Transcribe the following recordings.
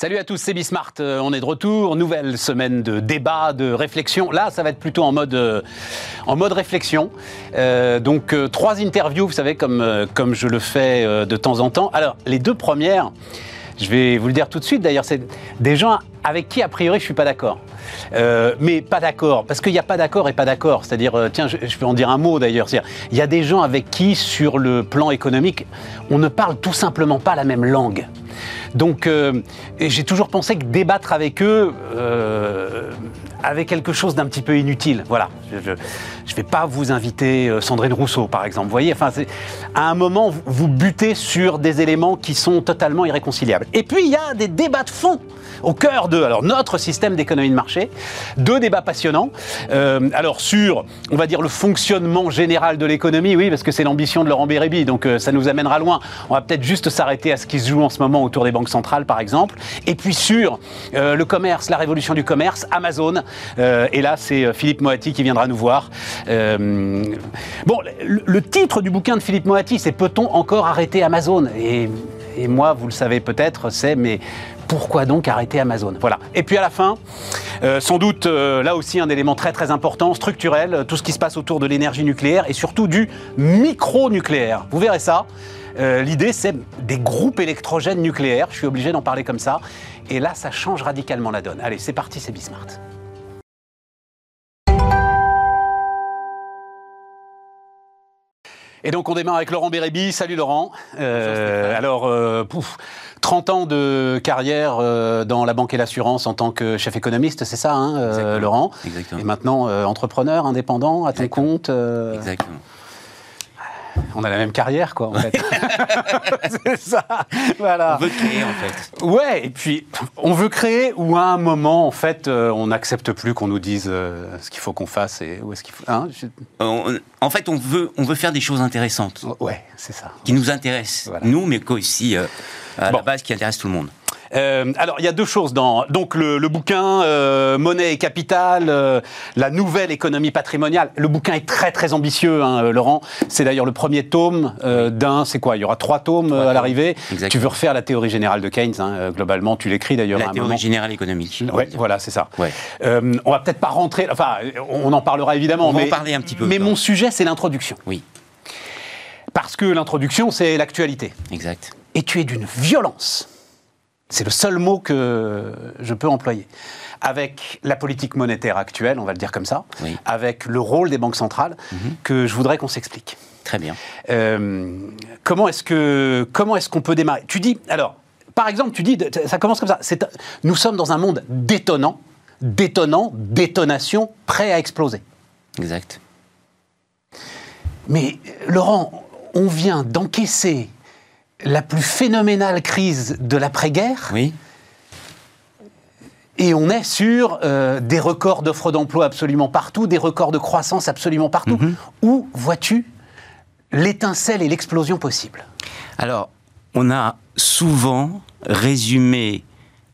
Salut à tous, c'est Bismart. Euh, on est de retour. Nouvelle semaine de débat, de réflexion. Là, ça va être plutôt en mode, euh, réflexion. Euh, donc, trois interviews, vous savez, comme, je le fais de temps en temps. Alors, les deux premières, je vais vous le dire tout de suite. D'ailleurs, c'est des gens avec qui, a priori, je suis pas d'accord. Euh, mais pas d'accord, parce qu'il n'y a pas d'accord et pas d'accord. C'est-à-dire, euh, tiens, je, je peux en dire un mot d'ailleurs. Il y a des gens avec qui, sur le plan économique, on ne parle tout simplement pas la même langue. Donc, euh, j'ai toujours pensé que débattre avec eux avait quelque chose d'un petit peu inutile. Voilà. Je ne vais pas vous inviter euh, Sandrine Rousseau, par exemple. Vous voyez, à un moment, vous butez sur des éléments qui sont totalement irréconciliables. Et puis, il y a des débats de fond au cœur de alors, notre système d'économie de marché. Deux débats passionnants. Euh, alors, sur, on va dire, le fonctionnement général de l'économie, oui, parce que c'est l'ambition de Laurent Bérébi, donc euh, ça nous amènera loin. On va peut-être juste s'arrêter à ce qui se joue en ce moment autour des banques centrales, par exemple. Et puis sur euh, le commerce, la révolution du commerce, Amazon. Et là, c'est Philippe Moati qui viendra nous voir. Bon, le, le titre du bouquin de Philippe Moati, c'est Peut-on encore arrêter Amazon? Et, et moi, vous le savez peut-être, c'est mais pourquoi donc arrêter Amazon? Voilà. Et puis à la fin, euh, sans doute euh, là aussi un élément très très important, structurel, euh, tout ce qui se passe autour de l'énergie nucléaire et surtout du micro-nucléaire. Vous verrez ça. L'idée, c'est des groupes électrogènes nucléaires. Je suis obligé d'en parler comme ça. Et là, ça change radicalement la donne. Allez, c'est parti, c'est Bismart. Et donc on démarre avec Laurent Bérébi. Salut Laurent. Euh, alors, euh, pouf, 30 ans de carrière euh, dans la banque et l'assurance en tant que chef économiste, c'est ça, hein, Exactement. Laurent? Exactement. Et maintenant entrepreneur, indépendant, à ton Exactement. compte. Exactement. On a la même carrière, quoi, en fait. c'est ça. Voilà. On veut créer en fait. Ouais, et puis on veut créer ou à un moment, en fait, euh, on n'accepte plus qu'on nous dise euh, ce qu'il faut qu'on fasse et où est-ce qu'il faut. Hein, je- On- en fait, on veut, on veut faire des choses intéressantes, Ouais, c'est ça. qui nous intéressent, Voilà. nous, mais aussi euh, à Bon. la base qui intéressent tout le monde. Euh, alors, il y a deux choses dans donc le, le bouquin euh, Monnaie et capital, euh, la nouvelle économie patrimoniale. Le bouquin est très très ambitieux, hein, Laurent. C'est d'ailleurs le premier tome d'un. C'est quoi? Il y aura trois tomes à l'arrivée. Tu veux refaire la théorie générale de Keynes hein, globalement. Tu l'écris d'ailleurs à La un théorie moment. générale économique. Ouais, voilà, c'est ça. Ouais. On va peut-être pas rentrer. Enfin, on en parlera évidemment. On va mais, en parler un petit peu, Mais mon sujet, c'est l'introduction. Oui, Parce que l'introduction, c'est l'actualité. exact. Et tu es d'une violence. C'est le seul mot que je peux employer. Avec la politique monétaire actuelle, on va le dire comme ça, Oui. avec le rôle des banques centrales, que je voudrais qu'on s'explique. Très bien. Euh, comment est-ce que comment est-ce qu'on peut démarrer? Tu dis alors, par exemple, tu dis ça commence comme ça. Nous sommes dans un monde détonnant, détonnant, détonation, prêt à exploser. Exact. Mais euh, Laurent, on vient d'encaisser la plus phénoménale crise de l'après-guerre Oui. et on est sur euh, des records d'offres d'emploi absolument partout, des records de croissance absolument partout. Où vois-tu l'étincelle et l'explosion possible? Alors, on a souvent résumé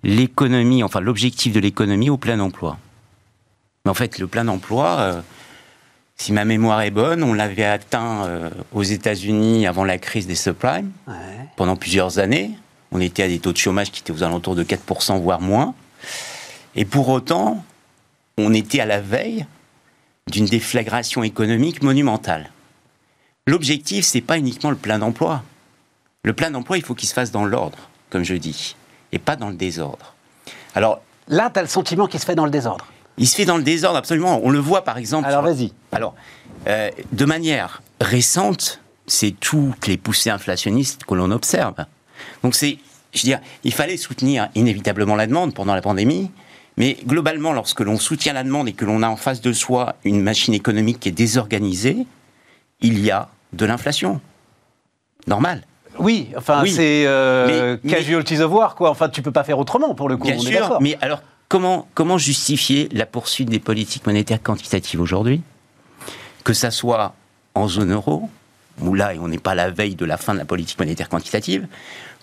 l'économie, enfin l'objectif de l'économie au plein emploi. Mais en fait, le plein emploi, euh, si ma mémoire est bonne, on l'avait atteint euh, aux États-Unis avant la crise des subprimes. Ouais. pendant plusieurs années. On était à des taux de chômage qui étaient aux alentours de 4%, voire moins. Et pour autant, on était à la veille d'une déflagration économique monumentale. L'objectif, c'est pas uniquement le plein d'emploi. Le plein d'emploi, il faut qu'il se fasse dans l'ordre, comme je dis, et pas dans le désordre. Alors, Là, tu as le sentiment qu'il se fait dans le désordre. Il se fait dans le désordre, absolument. On le voit, par exemple. Alors sur- vas-y. alors, euh, de manière récente, c'est toutes les poussées inflationnistes que l'on observe. Donc c'est, je veux dire, il fallait soutenir inévitablement la demande pendant la pandémie, mais globalement, lorsque l'on soutient la demande et que l'on a en face de soi une machine économique qui est désorganisée, il y a de l'inflation. Normal. Oui, enfin, Oui. c'est euh, Mais- casualties of war, quoi. Enfin, tu peux pas faire autrement pour le coup. Bien on est sûr, d'accord. mais alors comment, comment justifier la poursuite des politiques monétaires quantitatives aujourd'hui? Que ça soit en zone euro, où là on n'est pas à la veille de la fin de la politique monétaire quantitative,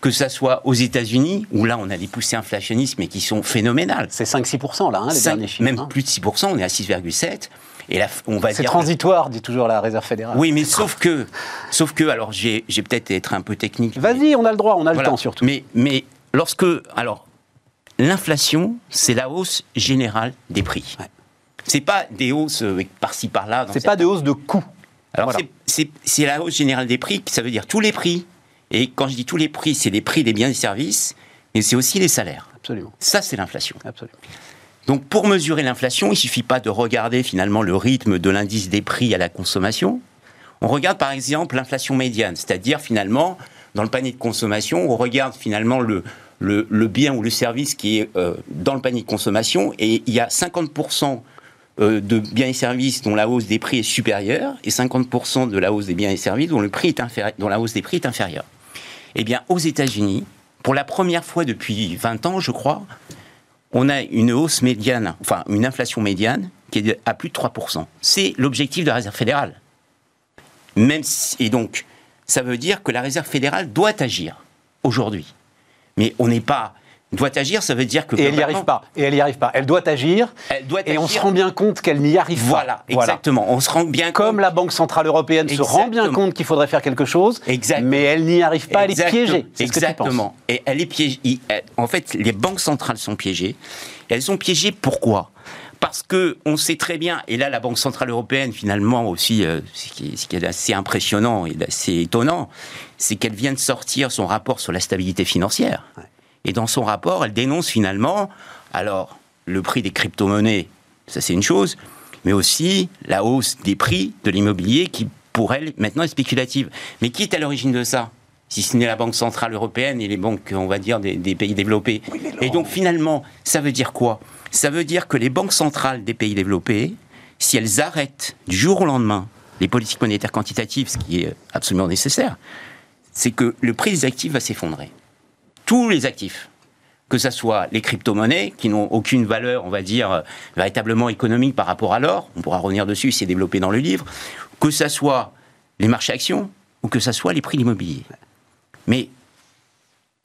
que ça soit aux États-Unis, où là on a des poussées inflationnistes mais qui sont phénoménales. C'est 5-6% là, hein, les derniers chiffres. même hein. plus de 6%, on est à 6,7%. Et là, on va C'est transitoire, dit toujours la Réserve fédérale. Oui, mais sauf que, sauf que, alors j'ai peut-être être un peu technique. Vas-y, on a le droit, on a voilà. le temps surtout. Mais, mais lorsque, alors, l'inflation, c'est la hausse générale des prix. Ouais. C'est pas des hausses euh, par-ci par-là. C'est pas des hausses de coûts. Alors c'est la hausse générale des prix, ça veut dire tous les prix. Et quand je dis tous les prix, c'est les prix des biens et services, mais c'est aussi les salaires. Absolument. Ça, c'est l'inflation. Absolument. Donc pour mesurer l'inflation, il ne suffit pas de regarder finalement le rythme de l'indice des prix à la consommation. On regarde par exemple l'inflation médiane, c'est-à-dire finalement dans le panier de consommation, on regarde finalement le, le, bien ou le service qui est euh, dans le panier de consommation et il y a 50% euh, de biens et services dont la hausse des prix est supérieure et 50% de la hausse des biens et services dont, le prix est dont la hausse des prix est inférieure. Eh bien, aux États-Unis, pour la première fois depuis 20 ans, je crois, on a une hausse médiane, enfin une inflation médiane qui est à plus de 3%. C'est l'objectif de la Réserve fédérale. Même et donc, ça veut dire que la Réserve fédérale doit agir aujourd'hui. Mais on n'est pas doit agir, ça veut dire que. Et elle n'y arrive pas. Et elle n'y arrive pas. Elle doit agir. Elle doit et on se rend bien compte qu'elle n'y arrive pas. Voilà, exactement. On se rend bien Comme la Banque Centrale Européenne se rend bien compte qu'il faudrait faire quelque chose, mais elle n'y arrive pas, elle est piégée. Exactement. Et elle est piégée. En fait, les banques centrales sont piégées. elles sont piégées pourquoi? Parce que on sait très bien, et là la Banque centrale européenne finalement aussi, euh, ce, qui est, assez impressionnant et assez étonnant, c'est qu'elle vient de sortir son rapport sur la stabilité financière. Et dans son rapport, elle dénonce finalement, alors, le prix des crypto-monnaies, ça c'est une chose, mais aussi la hausse des prix de l'immobilier qui, pour elle, maintenant est spéculative. Mais qui est à l'origine de ça? Si ce n'est la Banque Centrale Européenne et les banques, on va dire, des, pays développés. et donc finalement, ça veut dire quoi? Ça veut dire que les banques centrales des pays développés, si elles arrêtent du jour au lendemain les politiques monétaires quantitatives, ce qui est absolument nécessaire, c'est que le prix des actifs va s'effondrer tous les actifs que ce soit les crypto-monnaies, qui n'ont aucune valeur, on va dire, euh, véritablement économique par rapport à l'or, on pourra revenir dessus, c'est développé dans le livre, que ce soit les marchés actions, ou que ce soit les prix de l'immobilier. Mais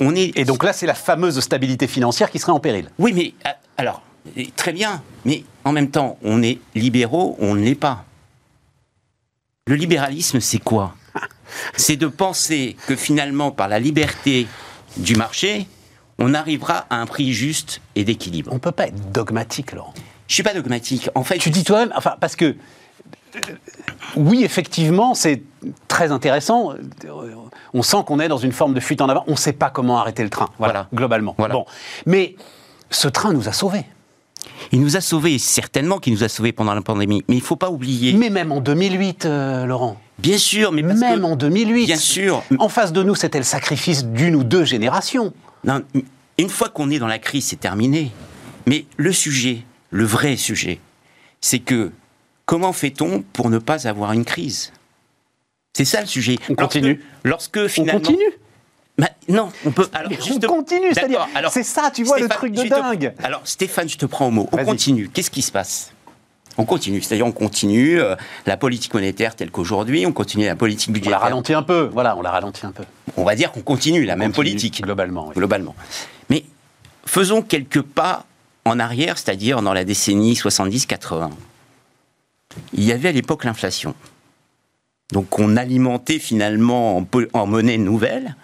on est... Et donc là, c'est la fameuse stabilité financière qui serait en péril. Oui, mais euh, alors, très bien, mais en même temps, on est libéraux, on ne l'est pas. Le libéralisme, c'est quoi? C'est de penser que finalement, par la liberté du marché, on arrivera à un prix juste et d'équilibre. On ne peut pas être dogmatique, Laurent. Je suis pas dogmatique. En fait, tu dis toi-même, enfin, parce que oui, effectivement, c'est très intéressant. On sent qu'on est dans une forme de fuite en avant. On ne sait pas comment arrêter le train, voilà, globalement. Bon. Mais ce train nous a sauvés. Il nous a sauvés, certainement qu'il nous a sauvés pendant la pandémie. Mais il ne faut pas oublier. Mais même en 2008, euh, Laurent. Bien sûr, mais même en 2008. Bien sûr. En face de nous, c'était le sacrifice d'une ou deux générations. Non, une fois qu'on est dans la crise, c'est terminé. Mais le sujet, le vrai sujet, c'est que comment fait-on pour ne pas avoir une crise? C'est ça le sujet. On continue. Lorsque finalement. On continue bah, non, on peut. Alors, on continue, c'est-à-dire, c'est ça, tu vois, le truc de dingue. alors, Stéphane, je te prends au mot. On continue. Qu'est-ce qui se passe? On continue, c'est-à-dire on continue euh, la politique monétaire telle qu'aujourd'hui, on continue la politique budgétaire. On l'a ralenti un peu, voilà, on l'a ralenti un peu. On va dire qu'on continue la même politique. Globalement. Globalement. Mais faisons quelques pas en arrière, c'est-à-dire dans la décennie 70-80. Il y avait à l'époque l'inflation. Donc on alimentait finalement en monnaie nouvelle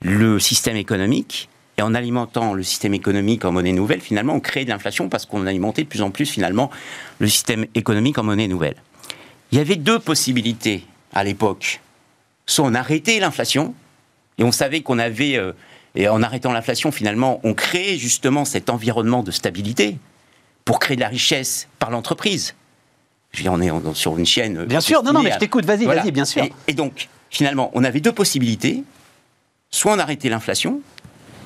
le système économique et en alimentant le système économique en monnaie nouvelle, finalement, on crée de l'inflation parce qu'on alimentait de plus en plus, finalement, le système économique en monnaie nouvelle. Il y avait deux possibilités à l'époque. Soit on arrêtait l'inflation, et on savait qu'on avait, euh, et en arrêtant l'inflation, finalement, on créait justement cet environnement de stabilité pour créer de la richesse par l'entreprise. Je veux dire, on est sur une chaîne. Bien sûr, non, non, mais je t'écoute, vas-y, vas-y, bien sûr. et donc, finalement, on avait deux possibilités. Soit on arrêtait l'inflation,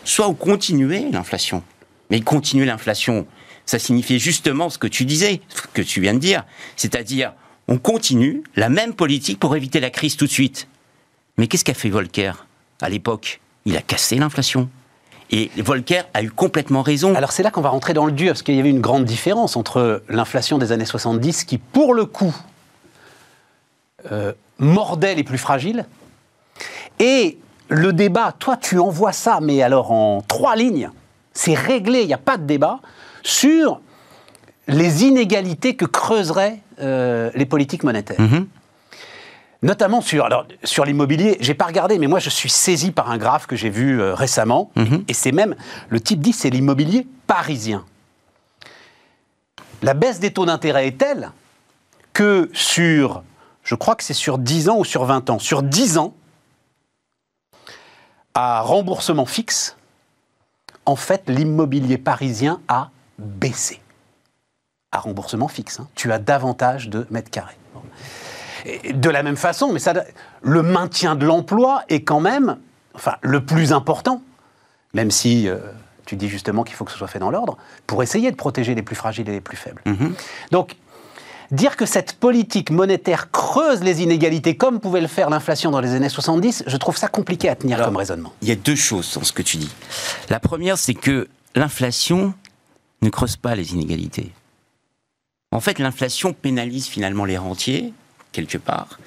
soit on continuait l'inflation. Mais continuer l'inflation, ça signifiait justement ce que tu disais, ce que tu viens de dire, c'est-à-dire on continue la même politique pour éviter la crise tout de suite. Mais qu'est-ce qu'a fait Volcker à l'époque? Il a cassé l'inflation. Et Volcker a eu complètement raison. Alors c'est là qu'on va rentrer dans le dur, parce qu'il y avait une grande différence entre l'inflation des années 70, qui pour le coup euh, mordait les plus fragiles, et le débat, toi tu envoies ça, mais alors en trois lignes, c'est réglé, il n'y a pas de débat, sur les inégalités que creuseraient euh, les politiques monétaires. Mhm. Notamment sur, alors, sur l'immobilier, j'ai pas regardé, mais moi je suis saisi par un graphe que j'ai vu euh, récemment, Mhm. et c'est même, le type dit, c'est l'immobilier parisien. La baisse des taux d'intérêt est telle que sur, je crois que c'est sur 10 ans ou sur 20 ans, sur 10 ans, à remboursement fixe, en fait, l'immobilier parisien a baissé. À remboursement fixe, hein. tu as davantage de mètres carrés. Et De la même façon, mais ça, le maintien de l'emploi est quand même, enfin, le plus important, même si euh, tu dis justement qu'il faut que ce soit fait dans l'ordre, pour essayer de protéger les plus fragiles et les plus faibles. Donc, dire que cette politique monétaire creuse les inégalités comme pouvait le faire l'inflation dans les années 70, je trouve ça compliqué à tenir Alors, comme raisonnement. Il y a deux choses dans ce que tu dis. La première, c'est que l'inflation ne creuse pas les inégalités. En fait, l'inflation pénalise finalement les rentiers, quelque part,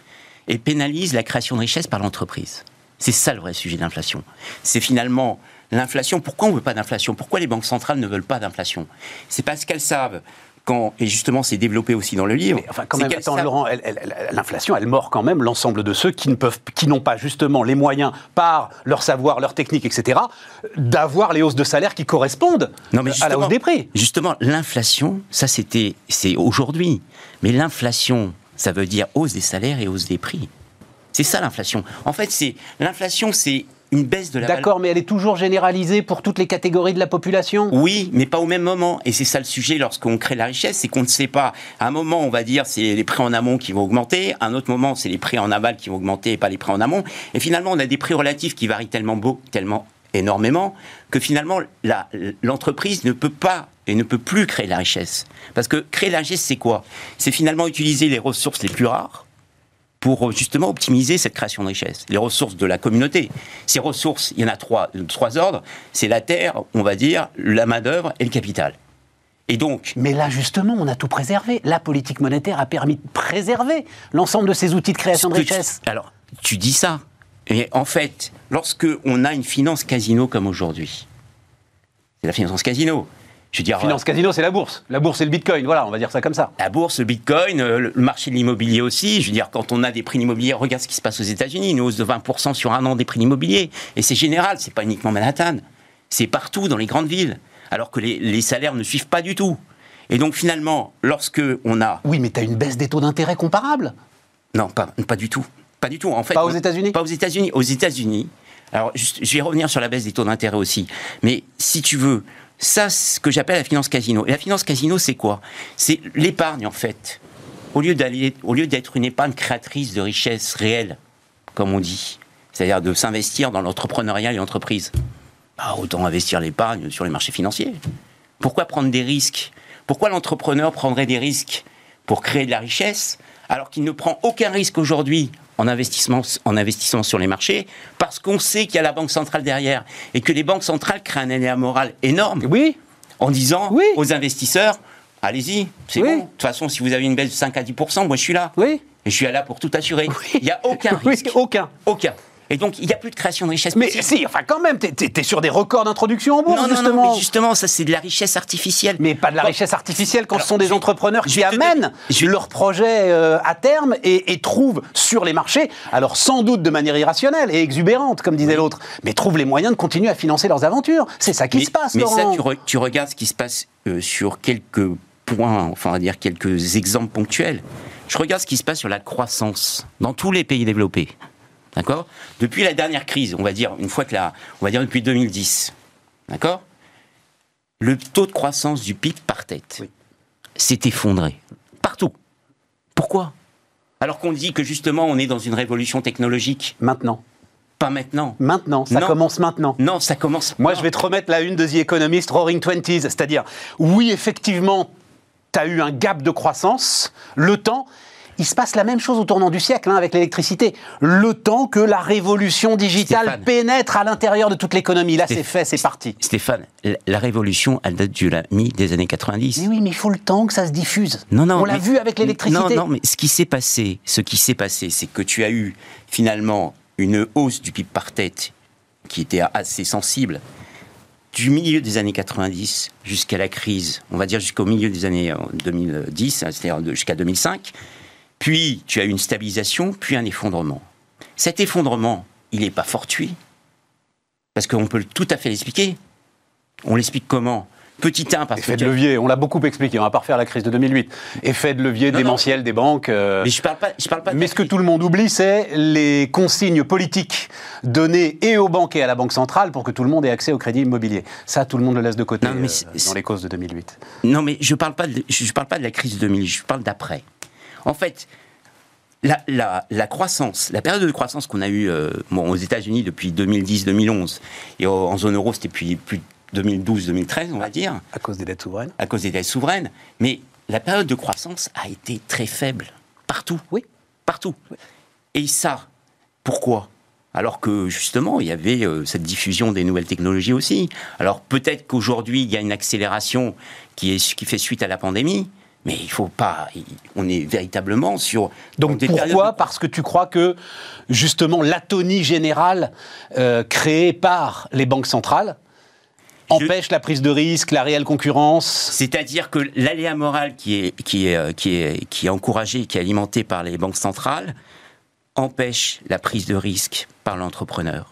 et pénalise la création de richesse par l'entreprise. C'est ça le vrai sujet de l'inflation. C'est finalement l'inflation. Pourquoi on ne veut pas d'inflation? Pourquoi les banques centrales ne veulent pas d'inflation? C'est parce qu'elles savent, quand, et justement c'est développé aussi dans le livre, Mais enfin, quand même, attends, savent- Laurent, elle- elle- elle- l'inflation, elle mord quand même l'ensemble de ceux qui ne peuvent, qui n'ont pas justement les moyens, par leur savoir, leur technique, etc., d'avoir les hausses de salaire qui correspondent Non, mais à la hausse des prix. Justement, l'inflation, ça c'était, c'est aujourd'hui. Mais l'inflation, ça veut dire hausse des salaires et hausse des prix. C'est ça l'inflation. En fait, c'est l'inflation, c'est une baisse de la valeur. D'accord, mais elle est toujours généralisée pour toutes les catégories de la population? Oui, mais pas au même moment. Et c'est ça le sujet lorsqu'on crée la richesse, c'est qu'on ne sait pas. À un moment, on va dire c'est les prix en amont qui vont augmenter. À un autre moment, c'est les prix en aval qui vont augmenter et pas les prix en amont. Et finalement, on a des prix relatifs qui varient tellement beau, tellement énormément que finalement l'entreprise ne peut pas et ne peut plus créer la richesse. Parce que créer la richesse, c'est quoi? C'est finalement utiliser les ressources les plus rares pour justement optimiser cette création de richesse. Les ressources de la communauté. Ces ressources, il y en a trois, trois ordres. C'est la terre, on va dire, la main-d'œuvre et le capital. Et donc, Mais là, justement, on a tout préservé. La politique monétaire a permis de préserver l'ensemble de ces outils de création de que tu- richesse. alors, tu dis ça. Et en fait, lorsque on a une finance casino comme aujourd'hui, c'est la finance casino. Je veux dire, Finance casino, c'est la bourse. La bourse, c'est le bitcoin. Voilà, on va dire ça comme ça. La bourse, le bitcoin, euh, le marché de l'immobilier aussi. Je veux dire, quand on a des prix de l'immobilier, regarde ce qui se passe aux États-Unis, une hausse de 20% sur un an des prix de l'immobilier. Et c'est général, c'est pas uniquement Manhattan. C'est partout dans les grandes villes. Alors que les, les salaires ne suivent pas du tout. Et donc finalement, lorsque on a. Oui, mais tu as une baisse des taux d'intérêt comparable. Non, pas, pas du tout. Pas du tout. En fait, Pas aux États-Unis Pas aux États-Unis. Aux États-Unis. Alors, je vais revenir sur la baisse des taux d'intérêt aussi. Mais si tu veux, ça, ce que j'appelle la finance casino. Et la finance casino, c'est quoi? C'est l'épargne, en fait. Au lieu d'être une épargne créatrice de richesse réelle, comme on dit, c'est-à-dire de s'investir dans l'entrepreneuriat et l'entreprise, autant investir l'épargne sur les marchés financiers. Pourquoi prendre des risques? Pourquoi l'entrepreneur prendrait des risques pour créer de la richesse alors qu'il ne prend aucun risque aujourd'hui en investissement, en investissement sur les marchés parce qu'on sait qu'il y a la Banque centrale derrière et que les banques centrales créent un aléa moral énorme Oui, en disant Oui. aux investisseurs allez-y, c'est Oui. bon. De toute façon, si vous avez une baisse de 5 à 10 moi je suis là. oui. Et je suis là pour tout assurer. Oui. Il n'y a aucun risque. aucun. Aucun. Et donc, il n'y a plus de création de richesse Mais possible. si, enfin quand même, t'es- t'es t'es sur des records d'introduction en bourse, non, non, justement. non, mais justement, ça c'est de la richesse artificielle. Mais pas de la Bon, richesse artificielle quand Alors, ce sont des je entrepreneurs qui amènent je leurs projets euh, à terme et, et trouvent sur les marchés, alors sans doute de manière irrationnelle et exubérante, comme disait l'autre, mais trouvent les moyens de continuer à financer leurs aventures. C'est ça qui mais, se passe, mais ça, tu, re- tu regardes ce qui se passe euh, sur quelques points, enfin, on va dire quelques exemples ponctuels. Je regarde ce qui se passe sur la croissance dans tous les pays développés. D'accord? Depuis la dernière crise, on va dire, une fois que la. On va dire depuis 2010. D'accord? Le taux de croissance du PIB par tête Oui. s'est effondré. Partout. Pourquoi? Alors qu'on dit que justement, on est dans une révolution technologique. Maintenant, Pas maintenant. maintenant, ça Non. commence maintenant. Non, ça commence. Moi, je vais te remettre la une de The Economist, Roaring Twenties, c'est-à-dire, oui, effectivement, tu as eu un gap de croissance, le temps. Il se passe la même chose au tournant du siècle hein, avec l'électricité. Le temps que la révolution digitale Stéphane. pénètre à l'intérieur de toute l'économie. Là, c'est fait, c'est parti. Stéphane, la- révolution, elle date du la mi des années 90. Mais oui, mais il faut le temps que ça se diffuse. Non, non, On l'a vu avec l'électricité. Non, non, mais ce qui s'est passé, ce qui s'est passé, c'est que tu as eu finalement une hausse du PIB par tête qui était assez sensible du milieu des années 90 jusqu'à la crise, on va dire jusqu'au milieu des années euh, 2010, hein, c'est-à-dire de- jusqu'à 2005. Puis tu as une stabilisation, puis un effondrement. Cet effondrement, il n'est pas fortuit, parce qu'on peut tout à fait l'expliquer. On l'explique comment? Petit 1, parce Effet de levier, on l'a beaucoup expliqué, on va pas refaire la crise de 2008. Effet de levier démentiel des banques. Euh, mais je parle pas, je parle pas Mais ce que tout le monde oublie, c'est les consignes politiques données et aux banques et à la Banque centrale pour que tout le monde ait accès au crédit immobilier. Ça, tout le monde le laisse de côté euh, dans les causes de 2008. Non, mais je parle pas je parle pas de la crise de 2008, je parle d'après. En fait, la, la, croissance, la période de croissance qu'on a eue euh, aux États-Unis depuis 2010-2011, et en zone euro, c'était depuis plus de 2012-2013, on va dire. À cause des dettes souveraines À cause des dettes souveraines. Mais la période de croissance a été très faible. Partout. Oui. Partout. Et ça, pourquoi? Alors que justement, il y avait euh, cette diffusion des nouvelles technologies aussi. Alors peut-être qu'aujourd'hui, il y a une accélération qui, est, qui fait suite à la pandémie, mais il faut pas. On est véritablement sur. Donc pourquoi Parce que tu crois que justement l'atonie générale euh, créée par les banques centrales empêche la prise de risque, la réelle concurrence? C'est-à-dire que l'aléa moral qui est, qui, est, euh, qui, est, qui est encouragé, qui est alimenté par les banques centrales, empêche la prise de risque par l'entrepreneur.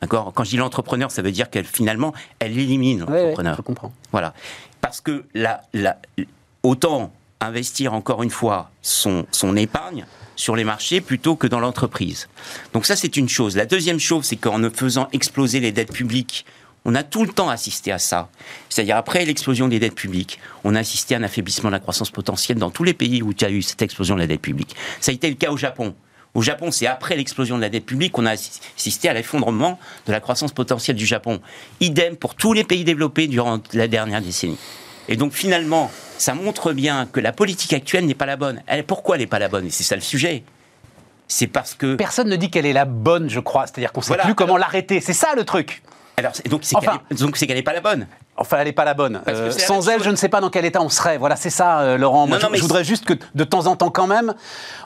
D'accord? Quand je dis l'entrepreneur, ça veut dire qu'elle finalement, elle élimine l'entrepreneur. je comprends. Voilà. Parce que la, la, autant investir encore une fois son, épargne sur les marchés plutôt que dans l'entreprise. Donc ça, c'est une chose. La deuxième chose, c'est qu'en ne faisant exploser les dettes publiques on a tout le temps assisté à ça. C'est-à-dire, après l'explosion des dettes publiques, on a assisté à un affaiblissement de la croissance potentielle dans tous les pays où il y a eu cette explosion de la dette publique. Ça a été le cas au Japon. Au Japon, c'est après l'explosion de la dette publique qu'on a assisté à l'effondrement de la croissance potentielle du Japon. Idem pour tous les pays développés durant la dernière décennie. Et donc finalement, ça montre bien que la politique actuelle n'est pas la bonne. Elle, pourquoi elle n'est pas la bonne? C'est ça le sujet. C'est parce que... Personne ne dit qu'elle est la bonne, je crois. C'est-à-dire qu'on ne sait plus comment l'arrêter. C'est ça le truc donc c'est qu'elle n'est pas la bonne. Enfin, elle n'est pas la bonne. Euh, sans elle, je ne sais pas dans quel état on serait. Voilà, c'est ça, euh, Laurent. Moi, je, voudrais juste que de temps en temps, quand même,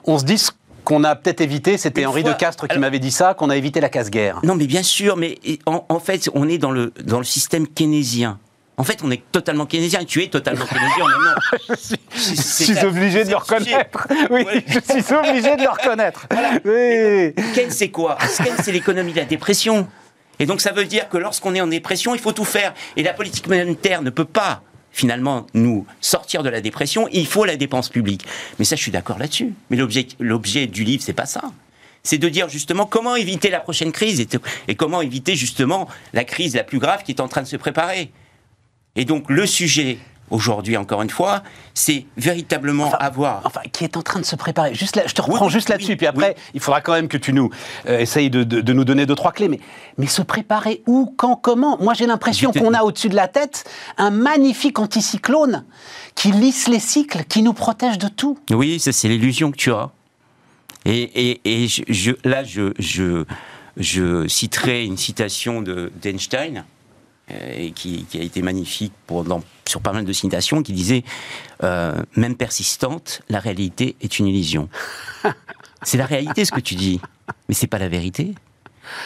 on se dise qu'on a peut-être évité, c'était Henri de Castres qui m'avait dit ça, qu'on a évité la casse-guerre. Non, mais bien sûr, mais en, fait, on est dans le, dans le système keynésien. En fait, on est totalement keynésien. Tu es totalement keynésien je suis, obligé de le reconnaître. Oui, je suis obligé de le reconnaître. Oui. Keynes, c'est quoi? Keynes, c'est l'économie de la dépression. Et donc ça veut dire que lorsqu'on est en dépression, il faut tout faire. Et la politique monétaire ne peut pas finalement nous sortir de la dépression, il faut la dépense publique. Mais ça, je suis d'accord là-dessus. Mais l'objet du livre, c'est pas ça. C'est de dire justement comment éviter la prochaine crise et, et comment éviter justement la crise la plus grave qui est en train de se préparer. Et donc le sujet aujourd'hui, encore une fois, c'est véritablement avoir. Enfin, qui est en train de se préparer. Juste là, je te reprends juste là-dessus, puis après, il faudra quand même que tu nous euh, essayes de, nous donner deux, trois clés. Mais, mais se préparer où, quand, comment? Moi, j'ai l'impression qu'on a au-dessus de la tête un magnifique anticyclone qui lisse les cycles, qui nous protège de tout. Oui, c'est l'illusion que tu as. Et, et, je, là, je, je, je citerai une citation d'Einstein euh, qui, a été magnifique sur pas mal de citations, qui disait euh, Même persistante, la réalité est une illusion. c'est la réalité ce que tu dis, mais c'est pas la vérité.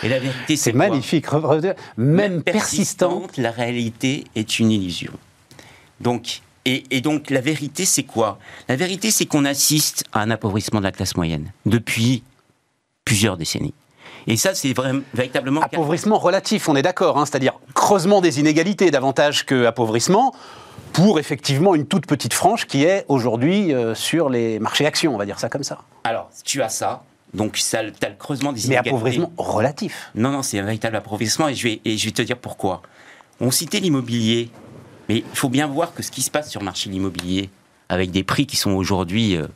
Et la vérité, c'est magnifique. Même, Même persistante, la réalité est une illusion. Donc, et, et donc, la vérité, c'est quoi? La vérité, c'est qu'on assiste à un appauvrissement de la classe moyenne depuis plusieurs décennies. Et ça, c'est véritablement... Appauvrissement relatif, on est d'accord, hein, c'est-à-dire creusement des inégalités davantage que appauvrissement pour effectivement une toute petite frange qui est aujourd'hui euh, sur les marchés actions, on va dire ça comme ça. Alors, tu as ça, donc ça, tu as le creusement des inégalités. Mais appauvrissement relatif. Non, non, c'est un véritable appauvrissement et je, vais, et je vais te dire pourquoi. On citait l'immobilier, mais il faut bien voir que ce qui se passe sur le marché de l'immobilier, avec des prix qui sont aujourd'hui... Euh,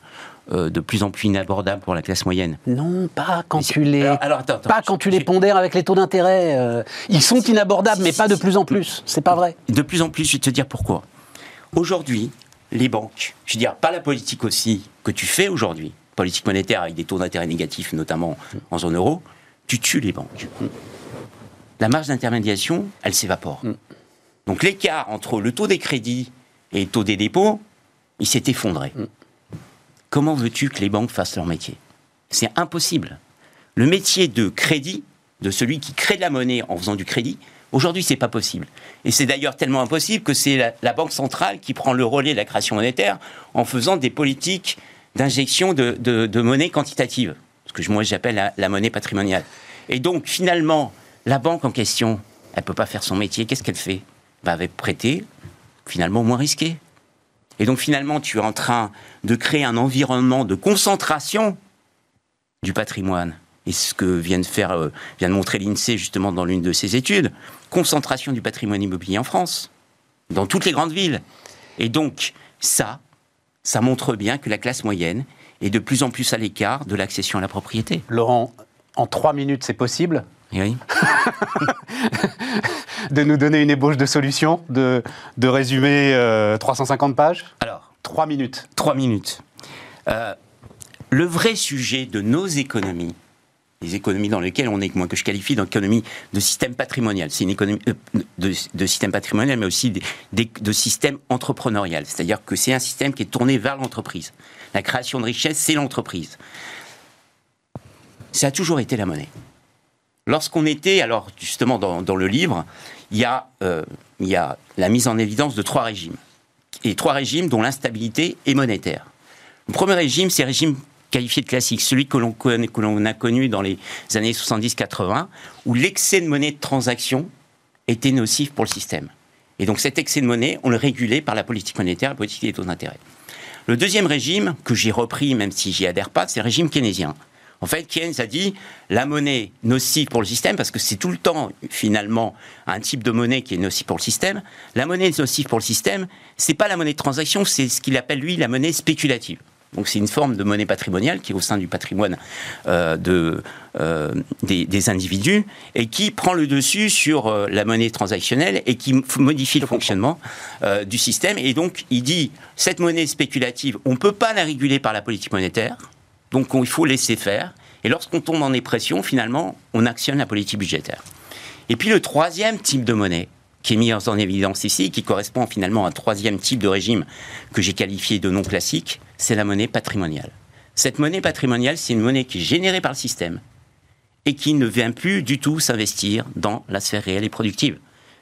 euh, de plus en plus inabordable pour la classe moyenne. Non, pas quand tu les, alors, pas quand tu les pondères avec les taux d'intérêt. Euh, ils sont inabordables, mais pas de plus en plus. C'est pas vrai. De plus en plus, je vais te dire pourquoi. Aujourd'hui, les banques, je veux dire, pas la politique aussi que tu fais aujourd'hui, politique monétaire avec des taux d'intérêt négatifs, notamment en zone euro, tu tues les banques. La marge d'intermédiation, elle s'évapore. Mm. Donc l'écart entre le taux des crédits et le taux des dépôts, il s'est effondré. Mm. Comment veux-tu que les banques fassent leur métier? C'est impossible. Le métier de crédit, de celui qui crée de la monnaie en faisant du crédit, aujourd'hui, c'est pas possible. Et c'est d'ailleurs tellement impossible que c'est la, Banque centrale qui prend le relais de la création monétaire en faisant des politiques d'injection de, monnaie quantitative, ce que moi j'appelle la, monnaie patrimoniale. Et donc finalement, la banque en question, elle ne peut pas faire son métier, qu'est-ce qu'elle fait? Bah, Elle va prêter, finalement moins risqué. Et donc finalement, tu es en train de créer un environnement de concentration du patrimoine. Et ce que vient de faire, euh, vient de montrer l'INSEE justement dans l'une de ses études, concentration du patrimoine immobilier en France, dans toutes les grandes villes. Et donc ça, ça montre bien que la classe moyenne est de plus en plus à l'écart de l'accession à la propriété. Laurent, en trois minutes, c'est possible? Oui. de nous donner une ébauche de solution, de, de résumer 350 euh, pages? Alors, trois minutes. Trois minutes. Euh, le vrai sujet de nos économies, les économies dans lesquelles on est, moi que je qualifie d'économie de système patrimonial. C'est une économie euh, de, système patrimonial, mais aussi de système entrepreneurial. C'est-à-dire que c'est un système qui est tourné vers l'entreprise. La création de richesse, c'est l'entreprise. Ça a toujours été la monnaie. Lorsqu'on était, alors justement dans, le livre, il y, a, euh, il y a la mise en évidence de trois régimes. Et trois régimes dont l'instabilité est monétaire. Le premier régime, c'est le régime qualifié de classique, celui que l'on, que l'on a connu dans les années 70-80, où l'excès de monnaie de transaction était nocif pour le système. Et donc cet excès de monnaie, on le régulait par la politique monétaire, la politique des taux d'intérêt. Le deuxième régime, que j'ai repris même si j'y adhère pas, c'est le régime keynésien. En fait, Keynes a dit la monnaie nocive pour le système, parce que c'est tout le temps finalement un type de monnaie qui est nocive pour le système. La monnaie nocive pour le système, c'est pas la monnaie de transaction, c'est ce qu'il appelle lui la monnaie spéculative. Donc c'est une forme de monnaie patrimoniale qui est au sein du patrimoine euh, de, euh, des, individus et qui prend le dessus sur euh, la monnaie transactionnelle et qui modifie le fonctionnement du système. Et donc il dit, cette monnaie spéculative, on ne peut pas la réguler par la politique monétaire, donc il faut laisser faire. Et lorsqu'on tombe en dépression, finalement, on actionne la politique budgétaire. Et puis le troisième type de monnaie, qui est mis en évidence ici, qui correspond finalement à un troisième type de régime que j'ai qualifié de non classique, c'est la monnaie patrimoniale. Cette monnaie patrimoniale, c'est une monnaie qui est générée par le système et qui ne vient plus du tout s'investir dans la sphère réelle et productive.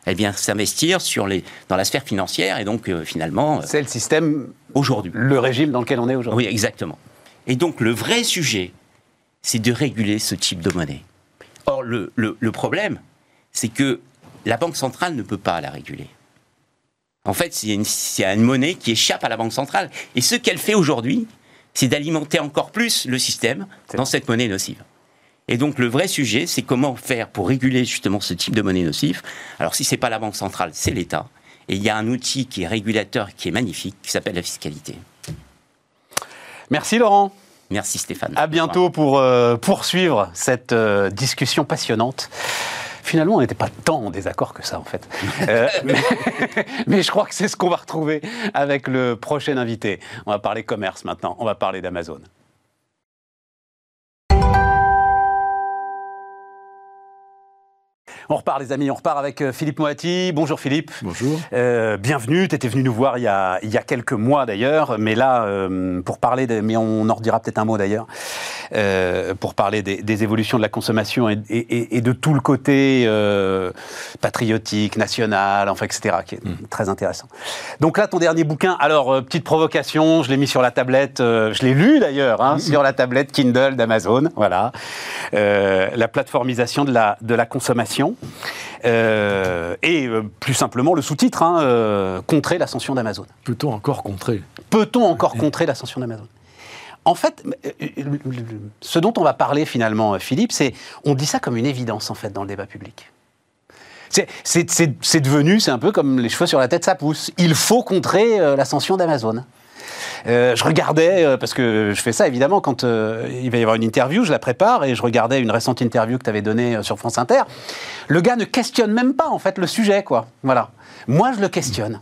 Elle vient s'investir sur les, dans la sphère financière et donc euh, finalement. Euh, c'est le système aujourd'hui. Le régime dans lequel on est aujourd'hui. Oui, exactement. Et donc le vrai sujet, c'est de réguler ce type de monnaie. Or, le, le problème, c'est que la Banque centrale ne peut pas la réguler. En fait, c'est une, une, monnaie qui échappe à la Banque centrale. Et ce qu'elle fait aujourd'hui, c'est d'alimenter encore plus le système dans cette monnaie nocive. Et donc le vrai sujet, c'est comment faire pour réguler justement ce type de monnaie nocive. Alors si ce n'est pas la Banque centrale, c'est l'État. Et il y a un outil qui est régulateur, qui est magnifique, qui s'appelle la fiscalité. Merci Laurent. Merci Stéphane. À bientôt pour euh, poursuivre cette euh, discussion passionnante finalement, on n'était pas tant en désaccord que ça, en fait. Euh, mais, je crois que c'est ce qu'on va retrouver avec le prochain invité. On va parler commerce maintenant, on va parler d'Amazon. On repart, les amis, on repart avec euh, Philippe Moati. Bonjour Philippe. Bonjour. Euh, bienvenue. Tu étais venu nous voir il y a, il y a quelques mois d'ailleurs, mais là, euh, pour parler, de, mais on en redira peut-être un mot d'ailleurs, pour parler des, évolutions de la consommation et, de tout le côté patriotique, national, enfin, etc., qui est hmm. très intéressant. Donc là, ton dernier bouquin, alors, petite provocation, je l'ai mis sur la tablette, je l'ai lu d'ailleurs, hein, sur la tablette Kindle d'Amazon, voilà, la plateformisation de la, de la consommation. Euh, et euh, plus simplement le sous-titre, hein, euh, contrer l'ascension d'Amazon. Peut-on encore contrer? Peut-on encore contrer l'ascension d'Amazon? En fait, ce dont on va parler finalement, Philippe, c'est on dit ça comme une évidence en fait dans le débat public. C'est devenu, c'est un peu comme les cheveux sur la tête, ça pousse. Il faut contrer l'ascension d'Amazon. Euh, je regardais, euh, parce que je fais ça évidemment quand euh, il va y avoir une interview, je la prépare et je regardais une récente interview que tu avais donnée sur France Inter. Le gars ne questionne même pas en fait le sujet, quoi. Voilà. Moi, je le questionne.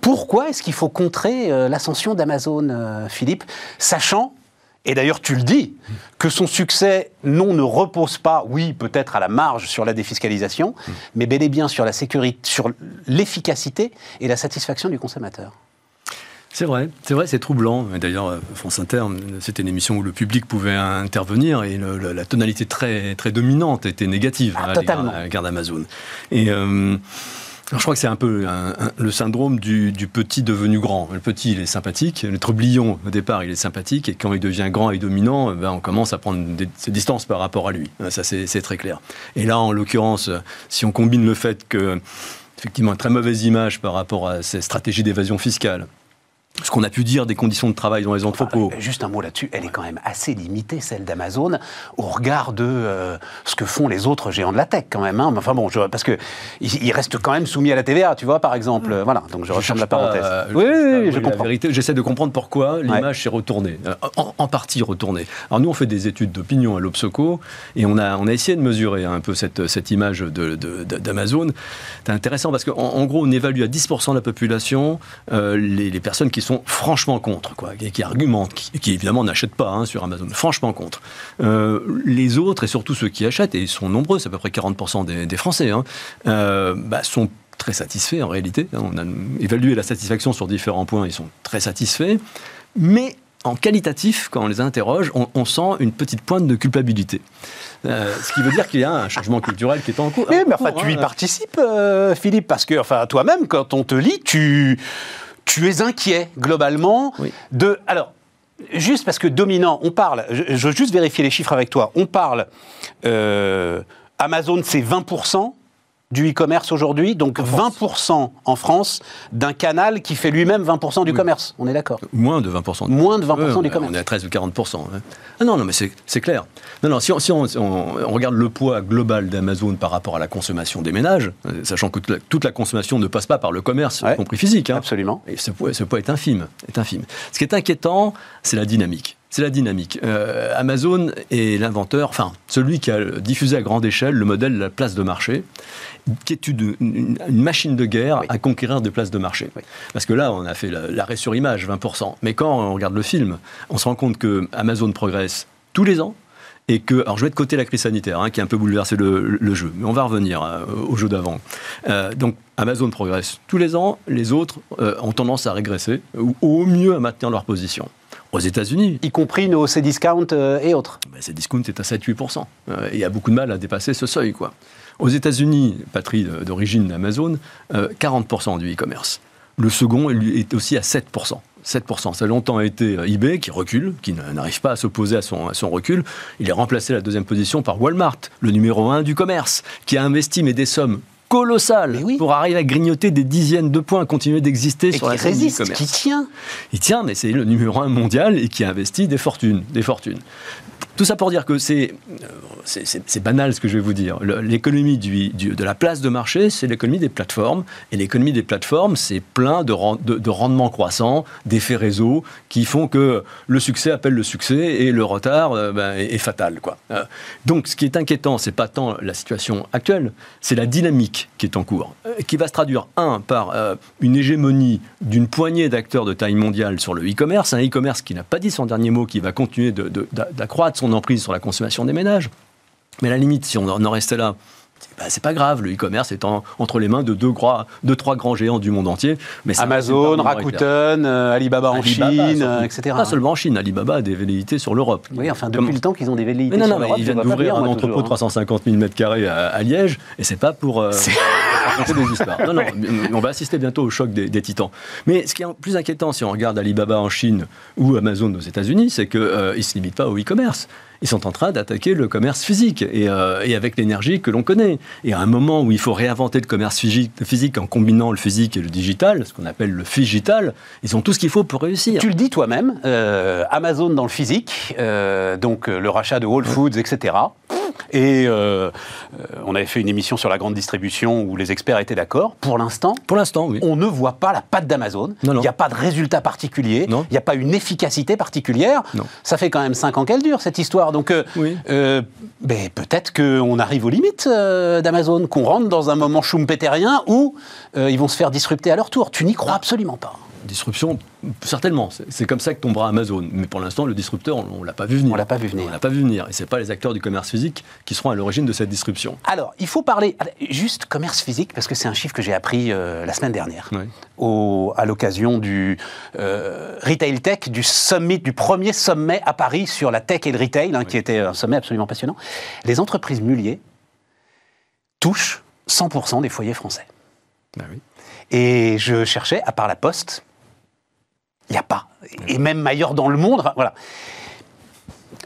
Pourquoi est-ce qu'il faut contrer l'ascension d'Amazon, Philippe, sachant et d'ailleurs, tu le dis, que son succès, non, ne repose pas, oui, peut-être à la marge sur la défiscalisation, mais bel et bien sur la sécurité, sur l'efficacité et la satisfaction du consommateur. C'est vrai, c'est vrai, c'est troublant. D'ailleurs, euh, France Inter, c'était une émission où le public pouvait intervenir et la tonalité très, très dominante était négative ah, à l'égard d'Amazon. Et, euh, je crois que c'est un peu le syndrome du, petit devenu grand. Le petit, il est sympathique. Le trublion, au départ, il est sympathique. Et quand il devient grand et dominant, ben, on commence à prendre ses distances par rapport à lui. Ça, c'est très clair. Et là, en l'occurrence, si on combine le fait que, effectivement, une très mauvaise image par rapport à ces stratégies d'évasion fiscale, ce qu'on a pu dire des conditions de travail dans les entrepôts. juste un mot là-dessus, elle est quand même assez limitée, celle d'Amazon, au regard de euh, ce que font les autres géants de la tech, quand même. Hein. Enfin bon, parce que il reste quand même soumis à la TVA, tu vois, par exemple. Voilà, donc je referme la parenthèse. oui, oui, je comprends. j'essaie de comprendre pourquoi l'image s'est retournée, euh, en, partie retournée. Alors nous, on fait des études d'opinion à l'Obsoco, et on a, on a essayé de mesurer un peu cette, cette image d'Amazon. De, C'est intéressant parce qu'en en gros, on évalue à 10% de la population euh, les, les personnes qui sont franchement contre, quoi, qui, qui argumentent, qui, évidemment n'achètent pas hein, sur Amazon, franchement contre. Euh, les autres, et surtout ceux qui achètent, et ils sont nombreux, c'est à peu près 40% des, Français, hein, euh, bah, sont très satisfaits en réalité. Hein. On a évalué la satisfaction sur différents points, ils sont très satisfaits. Mais en qualitatif, quand on les interroge, on, sent une petite pointe de culpabilité. Euh, ce qui veut dire qu'il y a un changement culturel qui est en cours. mais enfin, tu y participes, Philippe, parce que, enfin, toi-même, quand on te lit, tu tu es inquiet globalement de. Alors, juste parce que dominant, on parle, je, veux juste vérifier les chiffres avec toi, on parle, euh, Amazon c'est 20%, du e-commerce aujourd'hui, donc 20% en France d'un canal qui fait lui-même 20% du commerce. On est d'accord Moins de 20%. Moins de 20% du commerce. On est à 13 ou 40%. Ah non, non, mais c'est clair. Non, non, si, on, regarde le poids global d'Amazon par rapport à la consommation des ménages, euh, sachant que toute la, consommation ne passe pas par le commerce, y compris physique. Hein, absolument. Et ce poids, ce poids est infime, est infime. Ce qui est inquiétant, c'est la dynamique c'est la dynamique. Euh, Amazon est l'inventeur, enfin, celui qui a diffusé à grande échelle le modèle de la place de marché, qui est une, machine de guerre à conquérir des places de marché. Parce que là, on a fait l'arrêt sur image, 20%. Mais quand on regarde le film, on se rend compte que Amazon progresse tous les ans, et que, alors je vais de côté la crise sanitaire, hein, qui a un peu bouleversé le, jeu, mais on va revenir euh, au jeu d'avant. Euh, donc Amazon progresse tous les ans, les autres ont tendance à régresser, ou au mieux à maintenir leur position aux États-Unis. Y compris nos Cdiscount euh, et autres. Ben, Cdiscount est à 7-8%. Euh, il y a beaucoup de mal à dépasser ce seuil. Quoi. Aux États-Unis, patrie d'origine d'Amazon, 40% euh, du e-commerce. Le second est aussi à 7%. 7%. Ça a longtemps été eBay qui recule, qui n'arrive pas à s'opposer à son, à son recul. Il est remplacé la deuxième position par Walmart, le numéro 1 du commerce, qui a investi mais des sommes colossal pour arriver à grignoter des dizaines de points, continuer d'exister sur la scène du commerce. Qui tient Il tient, mais c'est le numéro un mondial et qui investit des fortunes, des fortunes. Tout ça pour dire que c'est banal ce que je vais vous dire. L'économie de la place de marché, c'est l'économie des plateformes. Et l'économie des plateformes, c'est plein de, de, rendements croissants, d'effets réseau, qui font que le succès appelle le succès et le retard euh, ben, est, fatal. Quoi. Euh, donc ce qui est inquiétant, c'est pas tant la situation actuelle, c'est la dynamique qui est en cours, euh, qui va se traduire, un, par une hégémonie d'une poignée d'acteurs de taille mondiale sur le e-commerce, un e-commerce qui n'a pas dit son dernier mot, qui va continuer d'accroître son emprise sur la consommation des ménages. Mais à la limite, si on en restait là, bah, c'est pas grave, le e-commerce est entre les mains de deux, deux, trois grands géants du monde entier. Mais Amazon, Rakuten, euh, Alibaba en Chine, etc. Pas seulement en Chine, Alibaba a des velléités sur l'Europe. Oui, enfin depuis le temps qu'ils ont des velléités sur l'Europe. Ils viennent d'ouvrir un entrepôt de 350 000 m2 à, Liège, et c'est pas pour euh, raconter des histoires. Non, non, on va assister bientôt au choc des, titans. Mais ce qui est plus inquiétant, si on regarde Alibaba en Chine ou Amazon aux États-Unis, c'est qu'ils euh, ne se limitent pas au e-commerce ils sont en train d'attaquer le commerce physique et, euh, avec l'énergie que l'on connaît. Et à un moment où il faut réinventer le commerce physique, en combinant le physique et le digital, ce qu'on appelle le digital, ils ont tout ce qu'il faut pour réussir. Tu le dis toi-même, euh, Amazon dans le physique, euh, donc le rachat de Whole Foods, etc. Et on avait fait une émission sur la grande distribution où les experts étaient d'accord. Pour l'instant, pour l'instant, oui. on ne voit pas la patte d'Amazon. Il n'y a pas de résultat particulier. Il n'y a pas une efficacité particulière. Ça fait quand même 5 ans qu'elle dure cette histoire. Donc, euh, euh, ben, peut-être qu'on arrive aux limites euh, d'Amazon, qu'on rentre dans un moment schumpeterien où ils vont se faire disrupter à leur tour. Tu n'y crois absolument pas. Disruption, certainement. C'est comme ça que tombera Amazon. Mais pour l'instant, le disrupteur, on ne l'a pas vu venir. On l'a pas vu venir. On l'a pas vu venir. Et ce pas les acteurs du commerce physique qui seront à l'origine de cette disruption. Alors, il faut parler juste commerce physique, parce que c'est un chiffre que j'ai appris la semaine dernière, au, à l'occasion du Retail Tech, du summit, du premier sommet à Paris sur la tech et le retail, hein, qui était un sommet absolument passionnant. Les entreprises muliers touchent 100% des foyers français. Bah oui. Et je cherchais, à part la Poste, il n'y a pas. Et même ailleurs dans le monde, voilà.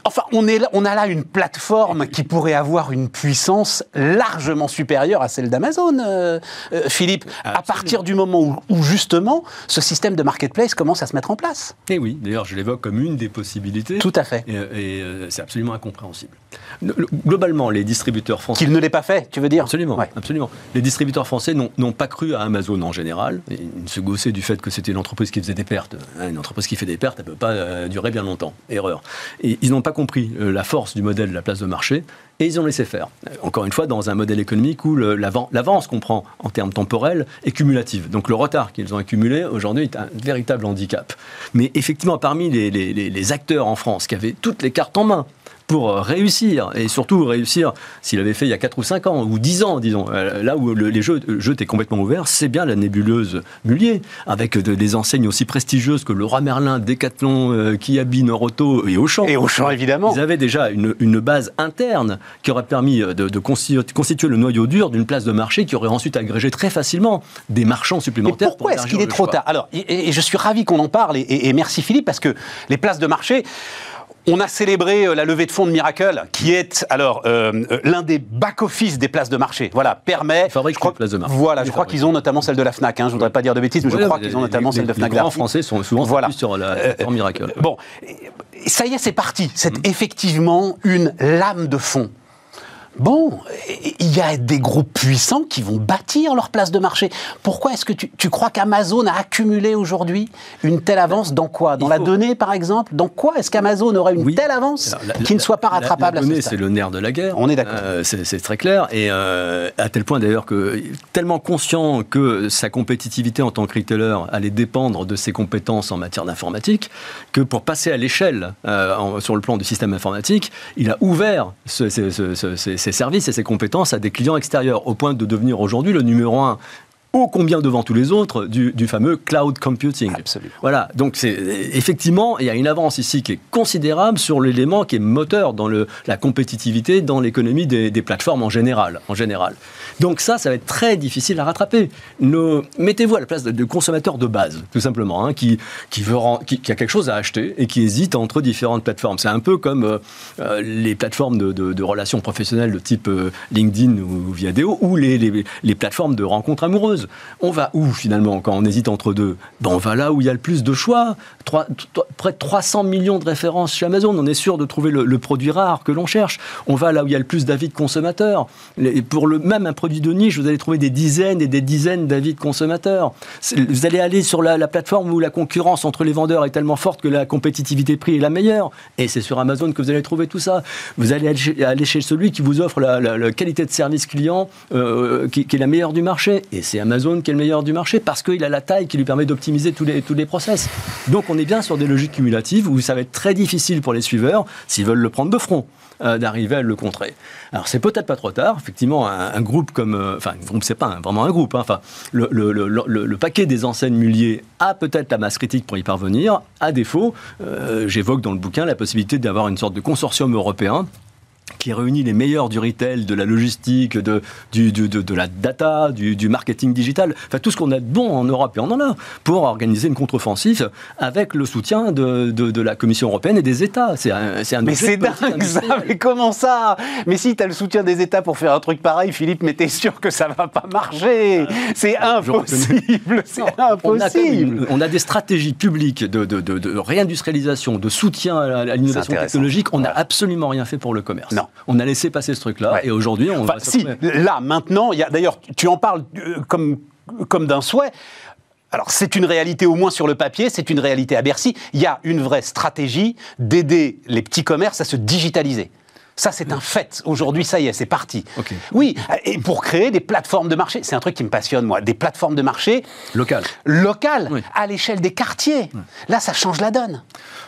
Enfin, on, est là- on a là une plateforme qui pourrait avoir une puissance largement supérieure à celle d'Amazon, euh, euh, Philippe, à partir du moment où, où, justement ce système de marketplace commence à se mettre en place. Et oui, d'ailleurs, je l'évoque comme une des possibilités. Tout à fait. Et, et, euh, c'est absolument incompréhensible. Le- le- globalement, les distributeurs français. Qu'il ne l'ait pas fait, tu veux dire? Absolument, Ouais. absolument. Les distributeurs français n'ont pas cru à Amazon en général. Ils se gaussaient du fait que c'était une entreprise qui faisait des pertes. Hein, Une entreprise qui fait des pertes, elle ne peut pas durer bien longtemps. Erreur. Et ils n'ont pas compris euh, la force du modèle de la place de marché et ils ont laissé faire. Euh, Encore une fois, dans un modèle économique où l'avance qu'on prend en termes temporels est cumulative. Donc le retard qu'ils ont accumulé aujourd'hui est un véritable handicap. Mais effectivement, parmi les- les- les acteurs en France qui avaient toutes les cartes en main, pour euh, réussir, et surtout réussir s'il avait fait il y a 4 ou 5 ans, ou 10 ans, disons, euh, là où le- les jeux, le jeu étaient complètement ouverts, c'est bien la nébuleuse Mullier, avec de- des enseignes aussi prestigieuses que Leroy Merlin, Decathlon, euh, Kiabi, Noroto et Auchan. Et Auchan, évidemment. Ils avaient déjà une, une base interne qui aurait permis de, de consti- constituer le noyau dur d'une place de marché qui aurait ensuite agrégé très facilement des marchands Mais supplémentaires. pour pourquoi est-ce qu'il est trop tard? Alors, et, et je suis ravi qu'on en parle, et, et- et merci Philippe, parce que les places de marché. On a célébré euh, la levée de fonds de Miracle, qui est alors euh, euh, l'un des back-office des places de marché. Voilà, permet. Ils fabriquent je crois, les places de marché. Voilà, je crois qu'ils ont notamment celle de la Fnac. Hein, je voudrais pas dire de bêtises, mais je crois les- qu'ils ont notamment les- celle de les Fnac. grands Darty. français sont souvent Voilà. sur la Euh, Miracle. Bon, ça y est, c'est parti. C'est effectivement une lame de fond. Bon, il y a des groupes puissants qui vont bâtir leur place de marché. Pourquoi est-ce que tu, tu crois qu'Amazon a accumulé aujourd'hui une telle avance Dans quoi? Dans Il la faut- donnée, par exemple? Dans quoi est-ce qu'Amazon aura une Oui. telle avance Alors, la- qui ne soit pas la- rattrapable La, à ce donnée, c'est le nerf de la guerre. On est d'accord. Euh, c'est très clair. Et euh, à tel point d'ailleurs que, tellement conscient que sa compétitivité en tant que retailer allait dépendre de ses compétences en matière d'informatique, que pour passer à l'échelle euh, sur le plan du système informatique, il a ouvert ce- ce- ce- ce- ses services et ses compétences à des clients extérieurs, au point de devenir aujourd'hui le numéro un ô combien devant tous les autres du, du fameux cloud computing. Absolument. Voilà, donc c'est effectivement, il y a une avance ici qui est considérable sur l'élément qui est moteur dans le, la compétitivité dans l'économie des, des plateformes en général, en général. Donc ça, ça va être très difficile à rattraper. Mettez-vous à la place de, de consommateurs de base, tout simplement, hein, qui, qui, veut ren- qui, qui a quelque chose à acheter et qui hésite entre différentes plateformes. C'est un peu comme euh, euh, les plateformes de, de- de relations professionnelles de type euh, LinkedIn ou Viadeo ou les, les- les plateformes de rencontres amoureuses. On va où finalement quand on hésite entre deux? Ben, On va là où il y a le plus de choix. Près de 300 millions de références chez Amazon. On est sûr de trouver le, produit rare que l'on cherche. On va là où il y a le plus d'avis de consommateurs. Pour le même un produit de niche, vous allez trouver des dizaines et des dizaines d'avis de consommateurs. Vous allez aller sur la, la plateforme où la concurrence entre les vendeurs est tellement forte que la compétitivité prix est la meilleure. Et c'est sur Amazon que vous allez trouver tout ça. Vous allez aller chez, celui qui vous offre la qualité de service client euh, qui, qui est la meilleure du marché. Et c'est Amazon qui est le meilleur du marché parce qu'il a la taille qui lui permet d'optimiser tous les, tous les process. Donc on est bien sur des logiques cumulatives où ça va être très difficile pour les suiveurs, s'ils veulent le prendre de front, euh, d'arriver à le contrer. Alors c'est peut-être pas trop tard. Effectivement, un, groupe comme, euh, enfin, un groupe, c'est pas un- vraiment un groupe. hein. Enfin, le, le- le- le- le paquet des enseignes Mullier a peut-être la masse critique pour y parvenir. À défaut, euh, j'évoque dans le bouquin la possibilité d'avoir une sorte de consortium européen qui réunit les meilleurs du retail, de la logistique, de, du- du- de, de la data, du, du marketing digital, enfin tout ce qu'on a de bon en Europe et on en a, pour organiser une contre-offensive avec le soutien de, de- de la Commission européenne et des États. C'est un, c'est un Mais c'est dingue ça, mais comment ça? Mais si tu as le soutien des États pour faire un truc pareil, Philippe, mais t'es sûr que ça va pas marcher C'est je reconnais. impossible, c'est on a, impossible on a des stratégies publiques de, réindustrialisation, de soutien à, l'innovation technologique. On n'a absolument rien fait pour le commerce. Non. On a laissé passer ce truc-là Ouais. et aujourd'hui on Enfin, va si, là, maintenant, il y a d'ailleurs, tu en parles euh, comme, comme d'un souhait. Alors, c'est une réalité au moins sur le papier, c'est une réalité à Bercy. Il y a une vraie stratégie d'aider les petits commerces à se digitaliser. Ça, c'est un fait. Aujourd'hui, ça y est, c'est parti. Oui, et pour créer des plateformes de marché, c'est un truc qui me passionne, moi, des plateformes de marché local. locales, Oui. à l'échelle des quartiers. Là, ça change la donne.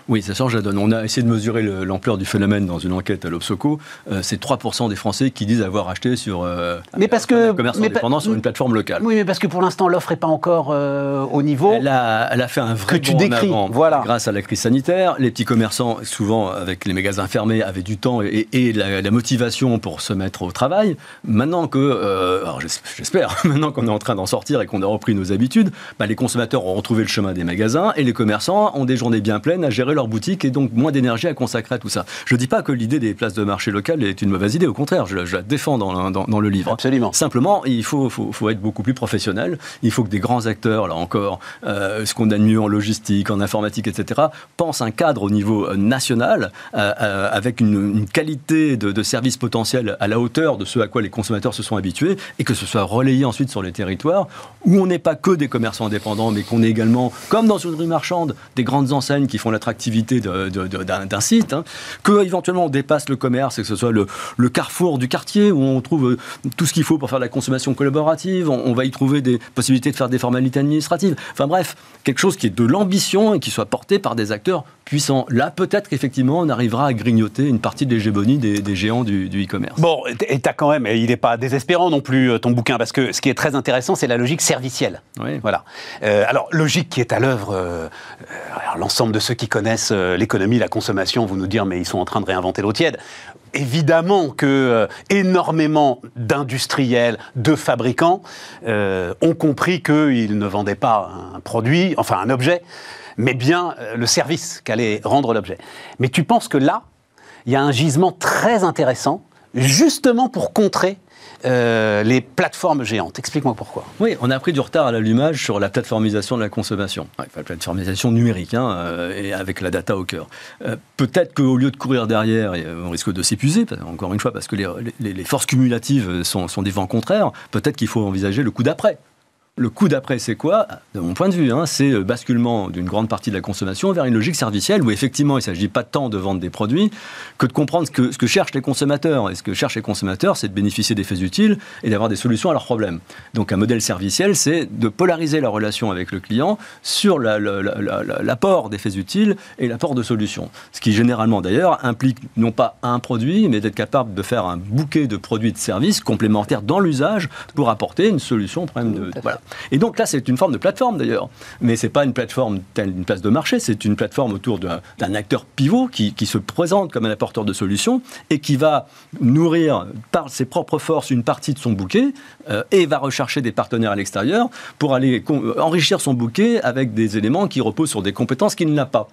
Oui, ça change la donne. On a essayé de mesurer le- l'ampleur du phénomène dans une enquête à l'Obsoco. Euh, c'est 3% des Français qui disent avoir acheté sur euh, Mais parce un que- commerce mais indépendant sur une plateforme locale. Oui, mais parce que pour l'instant, l'offre n'est pas encore euh, au niveau. Elle a, elle a fait un vrai Que tu décris, avant voilà. grâce à la crise sanitaire. Les petits commerçants, souvent avec les magasins fermés, avaient du temps et, et la, motivation pour se mettre au travail. Maintenant que, euh, alors j'espère, maintenant qu'on est en train d'en sortir et qu'on a repris nos habitudes, bah, les consommateurs ont retrouvé le chemin des magasins et les commerçants ont des journées bien pleines à gérer leur boutique et donc moins d'énergie à consacrer à tout ça. Je ne dis pas que l'idée des places de marché locales est une mauvaise idée, au contraire, je, la défends dans, dans, le livre. Absolument. Simplement, il faut, faut, faut, être beaucoup plus professionnel. Il faut que des grands acteurs, là encore, euh, ce qu'on a de mieux en logistique, en informatique, etc., pensent un cadre au niveau euh, national euh, avec une, qualité de, de, service potentiel à la hauteur de ce à quoi les consommateurs se sont habitués et que ce soit relayé ensuite sur les territoires où on n'est pas que des commerçants indépendants, mais qu'on est également, comme dans une rue marchande, des grandes enseignes qui font l'attractivité d'un site, hein, que éventuellement on dépasse le commerce et que ce soit le, carrefour du quartier où on trouve euh, tout ce qu'il faut pour faire de la consommation collaborative. On, va y trouver des possibilités de faire des formalités administratives. Enfin bref, quelque chose qui est de l'ambition et qui soit porté par des acteurs puissants. Là, peut-être qu'effectivement, on arrivera à grignoter une partie de des, géants du, e-commerce. bon, et as quand même, il n'est pas désespérant non plus euh, ton bouquin, parce que ce qui est très intéressant, c'est la logique servicielle. Oui. Voilà. Euh, alors, logique qui est à l'œuvre, l'ensemble de ceux qui connaissent l'économie, la consommation, vous nous dire, mais ils sont en train de réinventer l'eau tiède évidemment que euh, énormément d'industriels, de fabricants euh, ont compris qu'ils ne vendaient pas un produit, enfin un objet, mais bien euh, le service qu'allait rendre l'objet. Mais tu penses que là, il y a un gisement très intéressant, justement pour contrer euh, les plateformes géantes. Explique-moi pourquoi. Oui, on a pris du retard à l'allumage sur la plateformisation de la consommation. la plateformisation numérique, hein, euh, et avec la data au cœur. Euh, peut-être qu'au lieu de courir derrière, on risque de s'épuiser, encore une fois, parce que les, forces cumulatives sont, sont des vents contraires. Peut-être qu'il faut envisager le coup d'après. Le coup d'après, c'est quoi? De mon point de vue, hein, c'est le basculement d'une grande partie de la consommation vers une logique servicielle où effectivement il ne s'agit pas tant de vendre des produits que de comprendre ce que, ce que cherchent les consommateurs. Et ce que cherchent les consommateurs, c'est de bénéficier des faits utiles et d'avoir des solutions à leurs problèmes. Donc un modèle serviciel, c'est de polariser la relation avec le client sur l'apport des faits utiles et l'apport de solutions. Ce qui généralement d'ailleurs implique non pas un produit, mais d'être capable de faire un bouquet de produits de services complémentaires dans l'usage pour apporter une solution au problème de... Voilà. Et donc là, c'est une forme de plateforme d'ailleurs. Mais ce n'est pas une plateforme telle une place de marché, c'est une plateforme autour d'un acteur pivot qui, se présente comme un apporteur de solutions et qui va nourrir par ses propres forces une partie de son bouquet euh, et va rechercher des partenaires à l'extérieur pour aller enrichir son bouquet avec des éléments qui reposent sur des compétences qu'il n'a pas.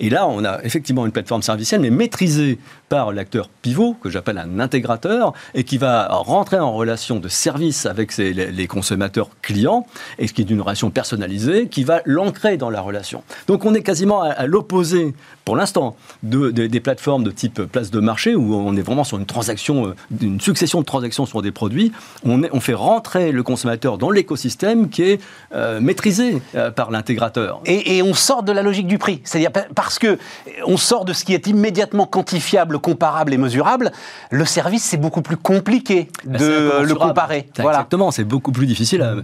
Et là, on a effectivement une plateforme servicielle, mais maîtrisée par l'acteur pivot, que j'appelle un intégrateur, et qui va rentrer en relation de service avec les consommateurs clients et ce qui est une relation personnalisée, qui va l'ancrer dans la relation. Donc on est quasiment à, l'opposé, pour l'instant, de, des plateformes de type place de marché, où on est vraiment sur une transaction, euh, une succession de transactions sur des produits. On, on fait rentrer le consommateur dans l'écosystème qui est euh, maîtrisé euh, par l'intégrateur. Et, on sort de la logique du prix, c'est-à-dire parce que on sort de ce qui est immédiatement quantifiable, comparable et mesurable. Le service, c'est beaucoup plus compliqué ben, de le comparer. Voilà. Exactement, c'est beaucoup plus difficile à.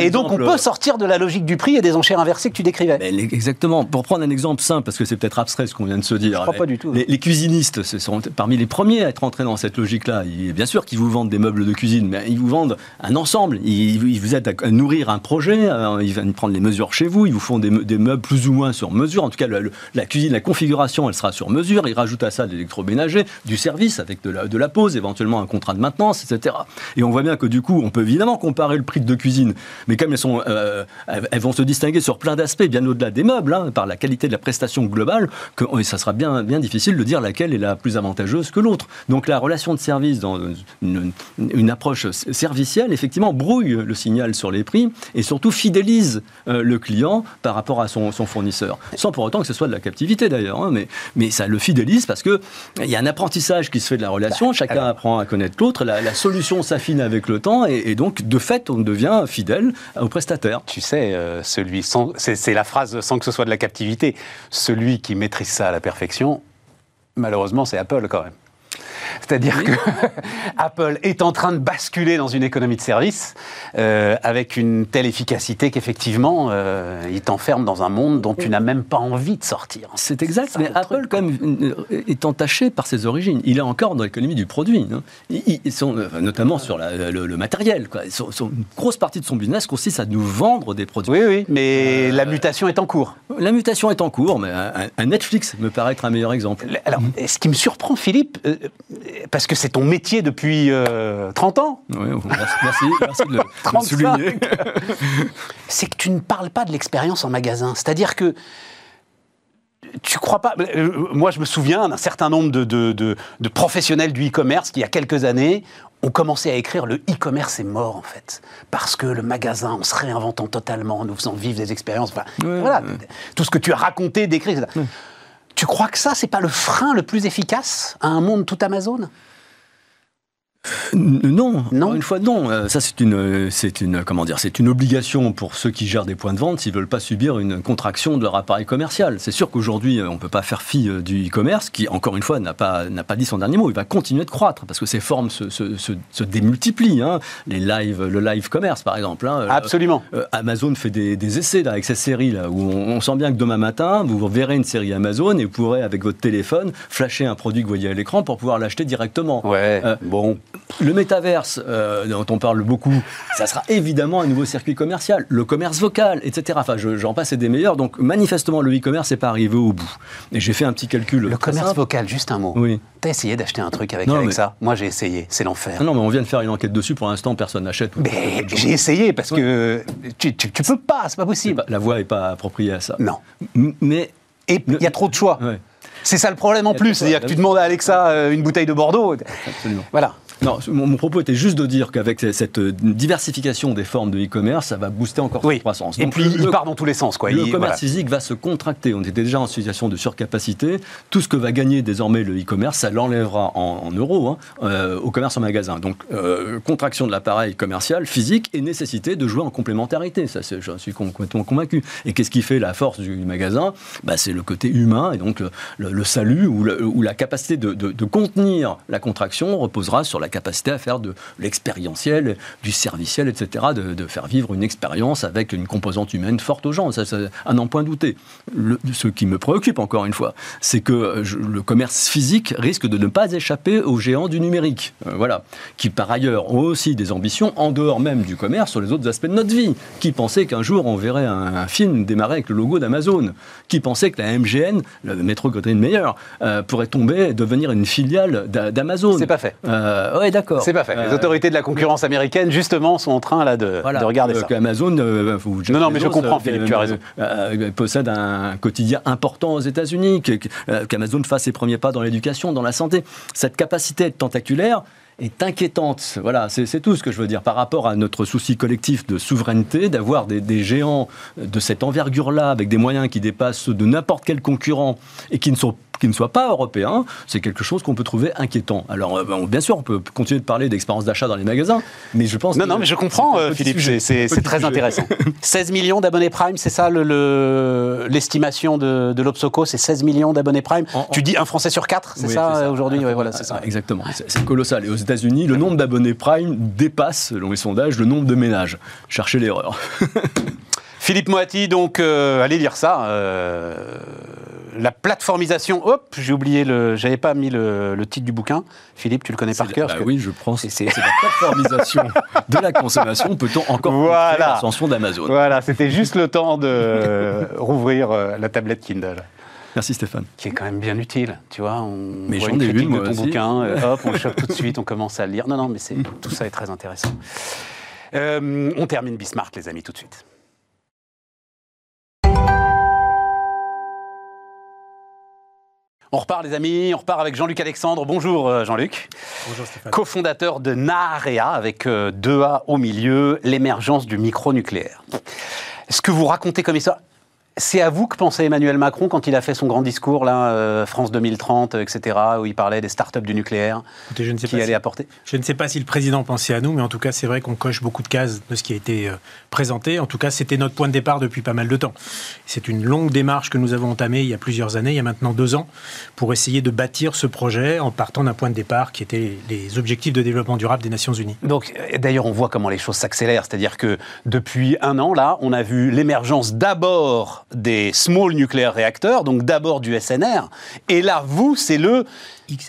Et donc on peut sortir de la logique du prix et des enchères inversées que tu décrivais. exactement. Pour prendre un exemple simple, parce que c'est peut-être abstrait ce qu'on vient de se dire. Je crois pas du tout. Les, cuisinistes ce sont parmi les premiers à être entrés dans cette logique-là. Bien sûr qu'ils vous vendent des meubles de cuisine, mais ils vous vendent un ensemble. Ils, vous aident à nourrir un projet. Euh, ils viennent prendre les mesures chez vous. Ils vous font des, meubles plus ou moins sur mesure. En tout cas, la cuisine, la configuration, elle sera sur mesure. Ils rajoutent à ça de l'électroménager, du service avec de la, de la pause, éventuellement un contrat de maintenance, etc. Et on voit bien que du coup, on peut évidemment comparer le prix de cuisine, mais comme elles, sont, euh, elles vont se distinguer sur plein d'aspects, bien au-delà des meubles, hein, par la qualité de la prestation globale, que ça sera bien, bien difficile de dire laquelle est la plus avantageuse que l'autre. Donc la relation de service dans une, approche servicielle, effectivement, brouille le signal sur les prix et surtout fidélise euh, le client par rapport à son, fournisseur. Sans pour autant que ce soit de la captivité d'ailleurs, hein, mais, mais ça le fidélise parce qu'il y a un apprentissage qui se fait de la relation, bah, chacun apprend à connaître l'autre, la, solution s'affine avec le temps et, et donc de fait on devient fidèle aux prestataires. Tu sais, euh, celui c'est la phrase sans que ce soit de la captivité, celui qui maîtrise ça à la perfection, malheureusement, c'est Apple quand même. C'est-à-dire que Apple est en train de basculer dans une économie de service euh, avec une telle efficacité qu'effectivement, euh, il t'enferme dans un monde dont tu n'as même pas envie de sortir. C'est exact, mais Apple, quand même, euh, est entaché par ses origines. Il est encore dans l'économie du produit. Ils, ils sont, notamment sur la- le, le matériel. Quoi. Ils sont- sont- une grosse partie de son business consiste à nous vendre des produits. Oui, oui, mais la mutation est en cours. La mutation est en cours, mais un, un Netflix me paraît être un meilleur exemple. Alors, ce qui me surprend, Philippe, parce que c'est ton métier depuis euh, 30 ans, Oui, merci, merci, de le- de le 35. souligner. c'est que tu ne parles pas de l'expérience en magasin. C'est-à-dire que tu crois pas. euh, Moi, je me souviens d'un certain nombre de, de- de- de professionnels du e-commerce qui, il y a quelques années, ont commencé à écrire le e-commerce est mort, en fait. Parce que le magasin, en se réinventant totalement, en nous faisant vivre des expériences. Enfin, Ouais, voilà. ouais. Tout ce que tu as raconté, décrit. etc. Tu crois que ça, c'est pas le frein le plus efficace à un monde tout Amazon? Non, Non. encore une fois non. Euh, Ça c'est une, euh, c'est une, comment dire, c'est une obligation pour ceux qui gèrent des points de vente s'ils veulent pas subir une contraction de leur appareil commercial. C'est sûr qu'aujourd'hui euh, on peut pas faire fi du e-commerce qui, encore une fois, n'a pas n'a pas dit son dernier mot. Il va continuer de croître parce que ses formes se, se, se- se démultiplient. hein. Les live, le live commerce par exemple. hein. Absolument. euh, Amazon fait des, des essais là, avec cette série là, où on, on sent bien que demain matin, vous verrez une série Amazon et vous pourrez avec votre téléphone flasher un produit que vous voyez à l'écran pour pouvoir l'acheter directement. Ouais, Euh, bon. Le métaverse, euh, dont on parle beaucoup, ça sera évidemment un nouveau circuit commercial. Le commerce vocal, etc. Enfin, je- j'en passe et des meilleurs. Donc, manifestement, le e-commerce n'est pas arrivé au bout. Et j'ai fait un petit calcul. Le commerce simple. vocal, juste un mot. Oui. T'as essayé d'acheter un truc avec Non, avec mais- ça? Moi, j'ai essayé. C'est l'enfer. Ah non, mais on vient de faire une enquête dessus. Pour l'instant, personne n'achète. Mais j'ai essayé parce que tu, tu, tu peux pas, c'est pas possible. pas- La voix n'est pas appropriée à ça. Non. M- Mais. Et il y a trop de choix. Ouais, C'est ça le problème en plus. C'est-à-dire que tu demandes à Alexa euh, une bouteille de Bordeaux. absolument. Voilà. Non, mon, propos était juste de dire qu'avec cette euh, diversification des formes de e-commerce, ça va booster encore Oui. cette croissance. Et Donc, puis, le- il part dans tous les sens. Quoi. Le Il- commerce voilà. physique va se contracter. On était déjà en situation de surcapacité. Tout ce que va gagner désormais le e-commerce, ça l'enlèvera en, en euros hein, euh, au commerce en magasin. Donc, euh, contraction de l'appareil commercial physique et nécessité de jouer en complémentarité. Ça, j'en suis complètement convaincu. Et qu'est-ce qui fait la force du magasin? Bah, C'est le côté humain et donc le, salut ou, la capacité de, de- de contenir la contraction reposera sur la capacité à faire de l'expérientiel, du serviciel, etc., de, de faire vivre une expérience avec une composante humaine forte aux gens. Ça, c'est à n'en point douter. Le- ce qui me préoccupe, encore une fois, c'est que euh, je- le commerce physique risque de ne pas échapper aux géants du numérique. Euh, voilà. Qui, par ailleurs, ont aussi des ambitions en dehors même du commerce sur les autres aspects de notre vie. Qui pensait qu'un jour on verrait un, un film démarrer avec le logo d'Amazon Qui pensait que la MGN, le métro Goldwyn Mayer, euh, pourrait tomber et devenir une filiale d'A- d'Amazon C'est pas fait. euh, ouais, d'accord. C'est pas fait. Les Euh, autorités de la concurrence américaine, justement, sont en train là de, voilà, de regarder euh, ça. qu'Amazon, euh, Non, non, mais je comprends, euh, Philippe, tu as raison. euh, euh, possède un quotidien important aux États-Unis, euh, qu'Amazon fasse ses premiers pas dans l'éducation, dans la santé. Cette capacité à être tentaculaire est inquiétante. Voilà, c'est c'est tout ce que je veux dire par rapport à notre souci collectif de souveraineté, d'avoir des, des géants de cette envergure-là, avec des moyens qui dépassent ceux de n'importe quel concurrent et qui ne sont qui ne soient pas européens, c'est quelque chose qu'on peut trouver inquiétant. Alors, euh, bon, bien sûr, on peut continuer de parler d'expérience d'achat dans les magasins, mais je pense Non, que non, mais je comprends, euh, Philippe, c'est- très sujet. intéressant. 16 millions d'abonnés Prime, c'est ça le- le- l'estimation de, de l'Obsoco, c'est 16 millions d'abonnés Prime. En- en- Tu dis un Français sur quatre, c'est Oui, ça, aujourd'hui? Ouais, voilà, c'est ça. ah, Exactement, c'est c'est colossal. Et aux États-Unis, le nombre d'abonnés Prime dépasse, selon les sondages, le nombre de ménages. Cherchez l'erreur. Philippe Moati, donc, euh, allez lire ça. euh, la plateformisation, hop, j'ai oublié le. J'avais pas mis le, le titre du bouquin. Philippe, tu le connais par cœur bah oui, je pense. c'est- la plateformisation de la consommation. Peut-on encore Voilà. l'ascension d'Amazon Voilà, c'était juste le temps de euh, rouvrir euh, la tablette Kindle. Merci Stéphane. qui est quand même bien utile, tu vois. On Mais voit une critique une, de ton aussi. bouquin, euh, hop, on chope tout de suite, on commence à le lire. Non, non, mais c'est tout ça est très intéressant. On termine Bismarck, les amis, tout de suite. On repart, les amis, on repart avec Jean-Luc Alexandre. Bonjour, euh, Jean-Luc. Bonjour Stéphane. cofondateur de Naarea, avec euh, deux A au milieu, l'émergence du micronucléaire. Ce que vous racontez comme histoire, C'est à vous que pensait Emmanuel Macron quand il a fait son grand discours, là, euh, France 2030, etc., où il parlait des startups du nucléaire Écoutez, je ne sais qui pas allaient si- apporter. Je ne sais pas si le président pensait à nous, mais en tout cas, c'est vrai qu'on coche beaucoup de cases de ce qui a été euh, présenté. En tout cas, c'était notre point de départ depuis pas mal de temps. C'est une longue démarche que nous avons entamée il y a plusieurs années, il y a maintenant deux ans, pour essayer de bâtir ce projet en partant d'un point de départ qui était les objectifs de développement durable des Nations Unies. Donc, euh, d'ailleurs, on voit comment les choses s'accélèrent. C'est-à-dire que depuis un an, là, on a vu l'émergence d'abord des small nuclear réacteurs, donc d'abord du SNR. Et là, vous, c'est le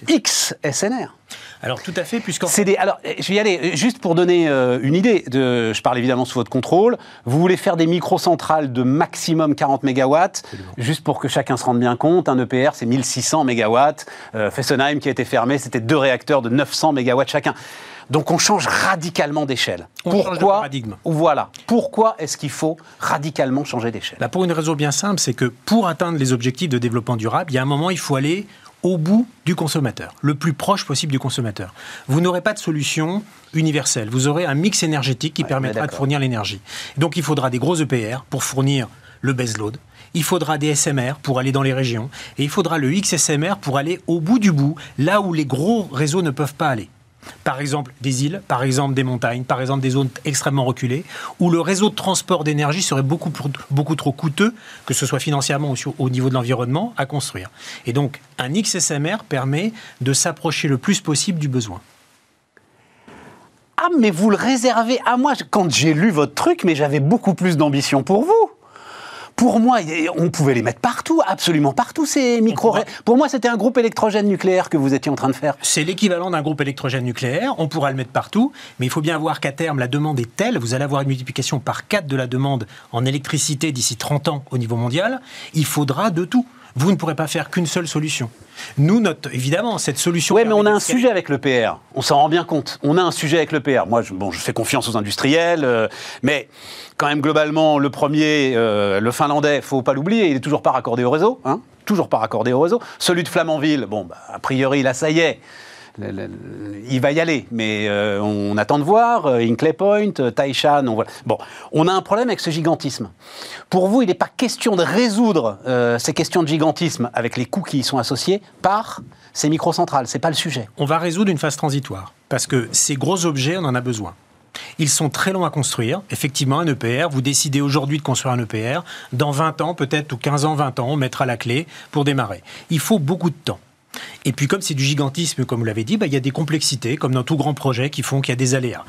XSNR. Alors tout à fait, puisqu'en C'est des- alors, euh, je vais y aller euh, juste pour donner euh, une idée. De, je parle évidemment sous votre contrôle. Vous voulez faire des microcentrales de maximum 40 mégawatts, juste pour que chacun se rende bien compte. Un EPR, c'est 1600 mégawatts. Euh, Fessenheim, qui a été fermé, c'était deux réacteurs de 900 mégawatts chacun. Donc on change radicalement d'échelle. De paradigme. Voilà. Pourquoi est-ce qu'il faut radicalement changer d'échelle? Bah, pour une raison bien simple, c'est que pour atteindre les objectifs de développement durable, il y a un moment, il faut aller au bout du consommateur, le plus proche possible du consommateur. Vous n'aurez pas de solution universelle. Vous aurez un mix énergétique qui Ouais, permettra de fournir l'énergie. Donc il faudra des gros EPR pour fournir le baseload. Il faudra des SMR pour aller dans les régions. Et il faudra le XSMR pour aller au bout du bout, là où les gros réseaux ne peuvent pas aller. Par exemple, des îles, par exemple des montagnes, par exemple des zones extrêmement reculées, où le réseau de transport d'énergie serait beaucoup, beaucoup trop coûteux, que ce soit financièrement ou au niveau de l'environnement, à construire. Et donc, un XSMR permet de s'approcher le plus possible du besoin. Ah, mais vous le réservez à moi. Quand j'ai lu votre truc, mais j'avais beaucoup plus d'ambition pour vous. Pour moi, on pouvait les mettre partout, absolument partout, ces micro pourra- Pour moi, c'était un groupe électrogène nucléaire que vous étiez en train de faire. C'est l'équivalent d'un groupe électrogène nucléaire, on pourra le mettre partout, mais il faut bien voir qu'à terme, la demande est telle, vous allez avoir une multiplication par 4 de la demande en électricité d'ici 30 ans au niveau mondial, il faudra de tout. Vous ne pourrez pas faire qu'une seule solution. Nous, notre, évidemment, cette solution... Oui, mais on a un sujet avec le PR. On s'en rend bien compte. On a un sujet avec le PR. Moi, je, bon, je fais confiance aux industriels, euh, mais quand même, globalement, le premier, euh, le finlandais, faut pas l'oublier, il est toujours pas raccordé au réseau. Hein toujours pas raccordé au réseau. Celui de Flamanville, bon, bah, a priori, là, ça y est. Il va y aller, mais euh, on attend de voir. euh, Hinkley Point, euh, Taishan, on voit. Bon, on a un problème avec ce gigantisme. Pour vous, il n'est pas question de résoudre ces questions de gigantisme avec les coûts qui y sont associés par ces microcentrales. C'est pas le sujet. On va résoudre une phase transitoire. Parce que ces gros objets, on en a besoin. Ils sont très longs à construire. Effectivement, un EPR, vous décidez aujourd'hui de construire un EPR. Dans 20 ans, peut-être, ou 15 ans, 20 ans, on mettra la clé pour démarrer. Il faut beaucoup de temps. Et puis, comme c'est du gigantisme, comme vous l'avez dit, bah, il y a des complexités, comme dans tout grand projet, qui font qu'il y a des aléas.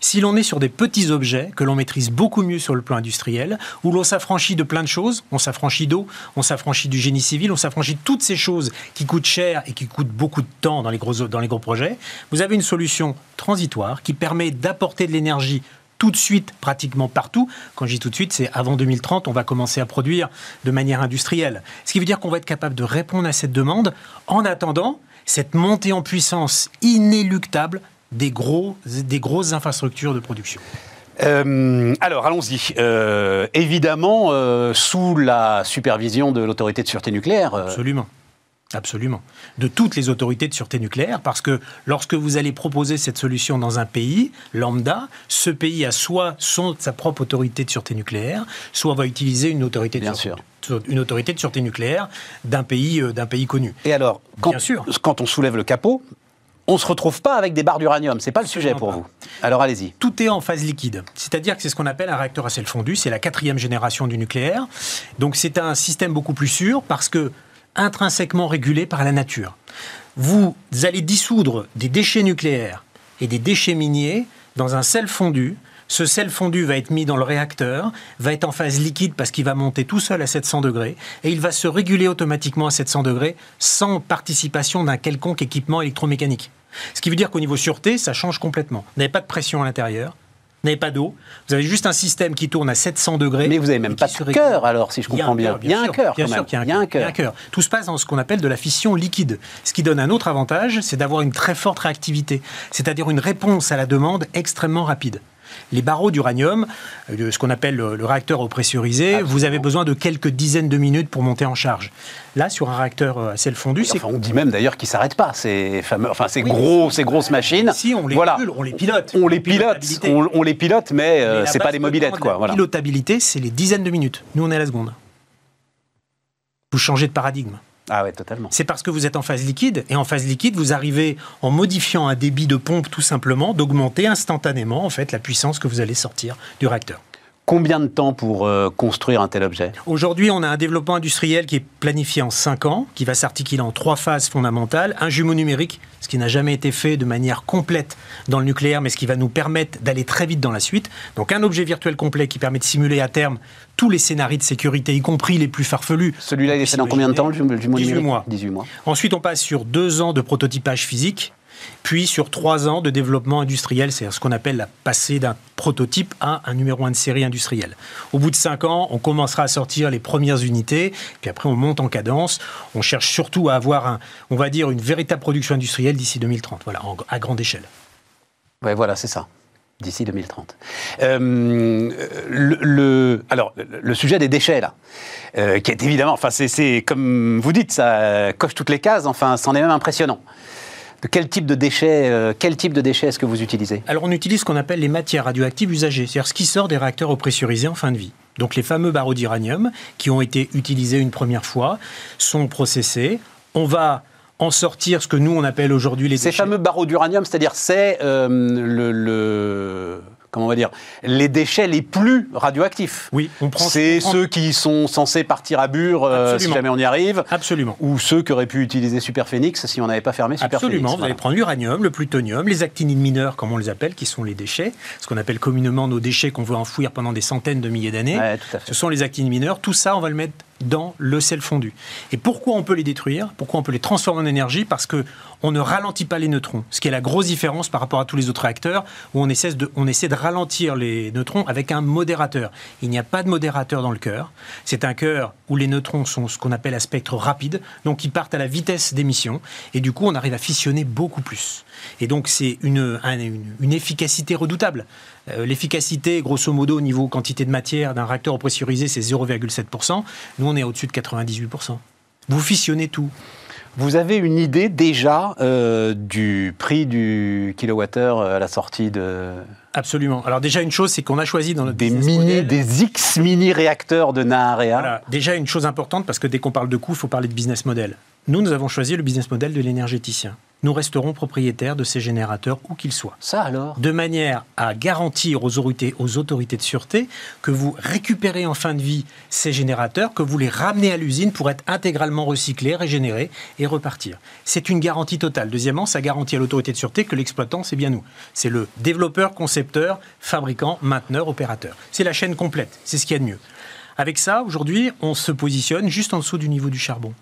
Si l'on est sur des petits objets que l'on maîtrise beaucoup mieux sur le plan industriel, où l'on s'affranchit de plein de choses, on s'affranchit d'eau, on s'affranchit du génie civil, on s'affranchit de toutes ces choses qui coûtent cher et qui coûtent beaucoup de temps dans les gros, dans les gros projets, vous avez une solution transitoire qui permet d'apporter de l'énergie tout de suite, pratiquement partout. Quand je dis tout de suite, c'est avant 2030, on va commencer à produire de manière industrielle. Ce qui veut dire qu'on va être capable de répondre à cette demande en attendant cette montée en puissance inéluctable des, gros, des grosses infrastructures de production. Euh, alors, allons-y. Euh, évidemment, euh, sous la supervision de l'autorité de sûreté nucléaire. Absolument. Absolument. De toutes les autorités de sûreté nucléaire, parce que lorsque vous allez proposer cette solution dans un pays lambda, ce pays a soit son, sa propre autorité de sûreté nucléaire, soit va utiliser une autorité de, Bien sûreté, une autorité de sûreté nucléaire d'un pays, euh, d'un pays connu. Et alors, quand, Bien sûr. quand on soulève le capot, on se retrouve pas avec des barres d'uranium. C'est pas le sujet pour vous. Alors, allez-y. tout est en phase liquide. C'est-à-dire que c'est ce qu'on appelle un réacteur à sel fondu. C'est la quatrième génération du nucléaire. Donc c'est un système beaucoup plus sûr parce que intrinsèquement régulé par la nature. Vous allez dissoudre des déchets nucléaires et des déchets miniers dans un sel fondu. Ce sel fondu va être mis dans le réacteur, va être en phase liquide parce qu'il va monter tout seul à 700 degrés et il va se réguler automatiquement à 700 degrés sans participation d'un quelconque équipement électromécanique. Ce qui veut dire qu'au niveau sûreté, ça change complètement. Vous n'avez pas de pression à l'intérieur, n'avez pas d'eau, vous avez juste un système qui tourne à 700 degrés. Mais vous avez et même pas de cœur, alors, si je comprends bien. Il y a un cœur, bien sûr même. qu'il y a un Il y a un cœur. Tout se passe dans ce qu'on appelle de la fission liquide, ce qui donne un autre avantage, c'est d'avoir une très forte réactivité, c'est-à-dire une réponse à la demande extrêmement rapide. Les barreaux d'uranium, euh, ce qu'on appelle le, réacteur au pressurisé, vous avez besoin de quelques dizaines de minutes pour monter en charge. Là, sur un réacteur euh, à sel fondu, c'est Enfin, on dit même d'ailleurs qu'ils s'arrêtent pas, ces fameux, enfin ces Oui. gros, ces grosses machines. Si, on les voilà. on les pilote. On les pilote, on, on les pilote, mais euh, Mais la c'est pas des de mobilettes, quoi. Voilà. Pilotabilité, c'est les dizaines de minutes. Nous, on est à la seconde. vous changez de paradigme. Ah ouais, totalement. C'est parce que vous êtes en phase liquide, et en phase liquide, vous arrivez, en modifiant un débit de pompe tout simplement, d'augmenter instantanément en fait la puissance que vous allez sortir du réacteur. Combien de temps pour euh, construire un tel objet? Aujourd'hui, on a un développement industriel qui est planifié en 5 ans, qui va s'articuler en trois phases fondamentales. Un jumeau numérique, ce qui n'a jamais été fait de manière complète dans le nucléaire, mais ce qui va nous permettre d'aller très vite dans la suite. Donc un objet virtuel complet qui permet de simuler à terme tous les scénarios de sécurité, y compris les plus farfelus. Celui-là, il est fait dans combien de temps, le jumeau 18 numérique mois. 18 mois. Ensuite, on passe sur deux ans de prototypage physique, puis sur trois ans de développement industriel, c'est ce qu'on appelle la passée d'un prototype à un numéro 1 de série industrielle. Au bout de cinq ans, on commencera à sortir les premières unités, puis après on monte en cadence. On cherche surtout à avoir, un, on va dire, une véritable production industrielle d'ici 2030, voilà, à grande échelle. Ouais, voilà, c'est ça. D'ici 2030. Euh, alors, le- sujet des déchets, là, euh, qui est évidemment, enfin, c'est comme vous dites, ça coche toutes les cases, enfin, c'en est même impressionnant. Quel type de déchets, euh, quel type de déchets est-ce que vous utilisez? Alors on utilise ce qu'on appelle les matières radioactives usagées, c'est-à-dire ce qui sort des réacteurs au en fin de vie. Donc les fameux barreaux d'uranium qui ont été utilisés une première fois sont processés. On va en sortir ce que nous on appelle aujourd'hui les Ces déchets. fameux barreaux d'uranium, c'est-à-dire c'est euh, le, le- comment on va dire les déchets les plus radioactifs. Oui, on prend. C'est prend- ceux qui sont censés partir à Bure euh, si jamais on y arrive, Absolument. ou ceux qui auraient pu utiliser Superphénix si on n'avait pas fermé Superphénix. Absolument, vous Voilà. allez prendre l'uranium, le plutonium, les actinides mineurs, comme on les appelle, qui sont les déchets, ce qu'on appelle communément nos déchets qu'on veut enfouir pendant des centaines de milliers d'années. Ouais. Ce sont les actinides mineurs. Tout ça, on va le mettre dans le sel fondu. Et pourquoi on peut les détruire? Pourquoi on peut les transformer en énergie? Parce que on ne ralentit pas les neutrons. Ce qui est la grosse différence par rapport à tous les autres réacteurs, où on essaie de, ralentir les neutrons avec un modérateur. Il n'y a pas de modérateur dans le cœur. C'est un cœur où les neutrons sont ce qu'on appelle à spectre rapide, donc ils partent à la vitesse d'émission, et du coup on arrive à fissionner beaucoup plus. Et donc c'est une, un- une, une efficacité redoutable. Euh, L'efficacité, grosso modo, au niveau quantité de matière d'un réacteur pressurisé, c'est 0,7%. Nous, on est au-dessus de 98%. Vous fissionnez tout. Vous avez une idée déjà euh, du prix du kilowattheure à la sortie de, Absolument. Alors déjà, une chose, c'est qu'on a choisi dans notre des mini, model- des X mini réacteurs de Naharea. Voilà. Déjà, une chose importante, parce que dès qu'on parle de coût, il faut parler de business model. Nous, nous avons choisi le business model de l'énergéticien. Nous resterons propriétaires de ces générateurs, où qu'ils soient. Ça alors? De manière à garantir aux autorités, aux autorités de sûreté que vous récupérez en fin de vie ces générateurs, que vous les ramenez à l'usine pour être intégralement recyclés, régénérés et repartir. C'est une garantie totale. Deuxièmement, ça garantit à l'autorité de sûreté que l'exploitant, c'est bien nous. C'est le développeur, concepteur, fabricant, mainteneur, opérateur. C'est la chaîne complète. C'est ce qu'il y a de mieux. Avec ça, aujourd'hui, on se positionne juste en dessous du niveau du charbon.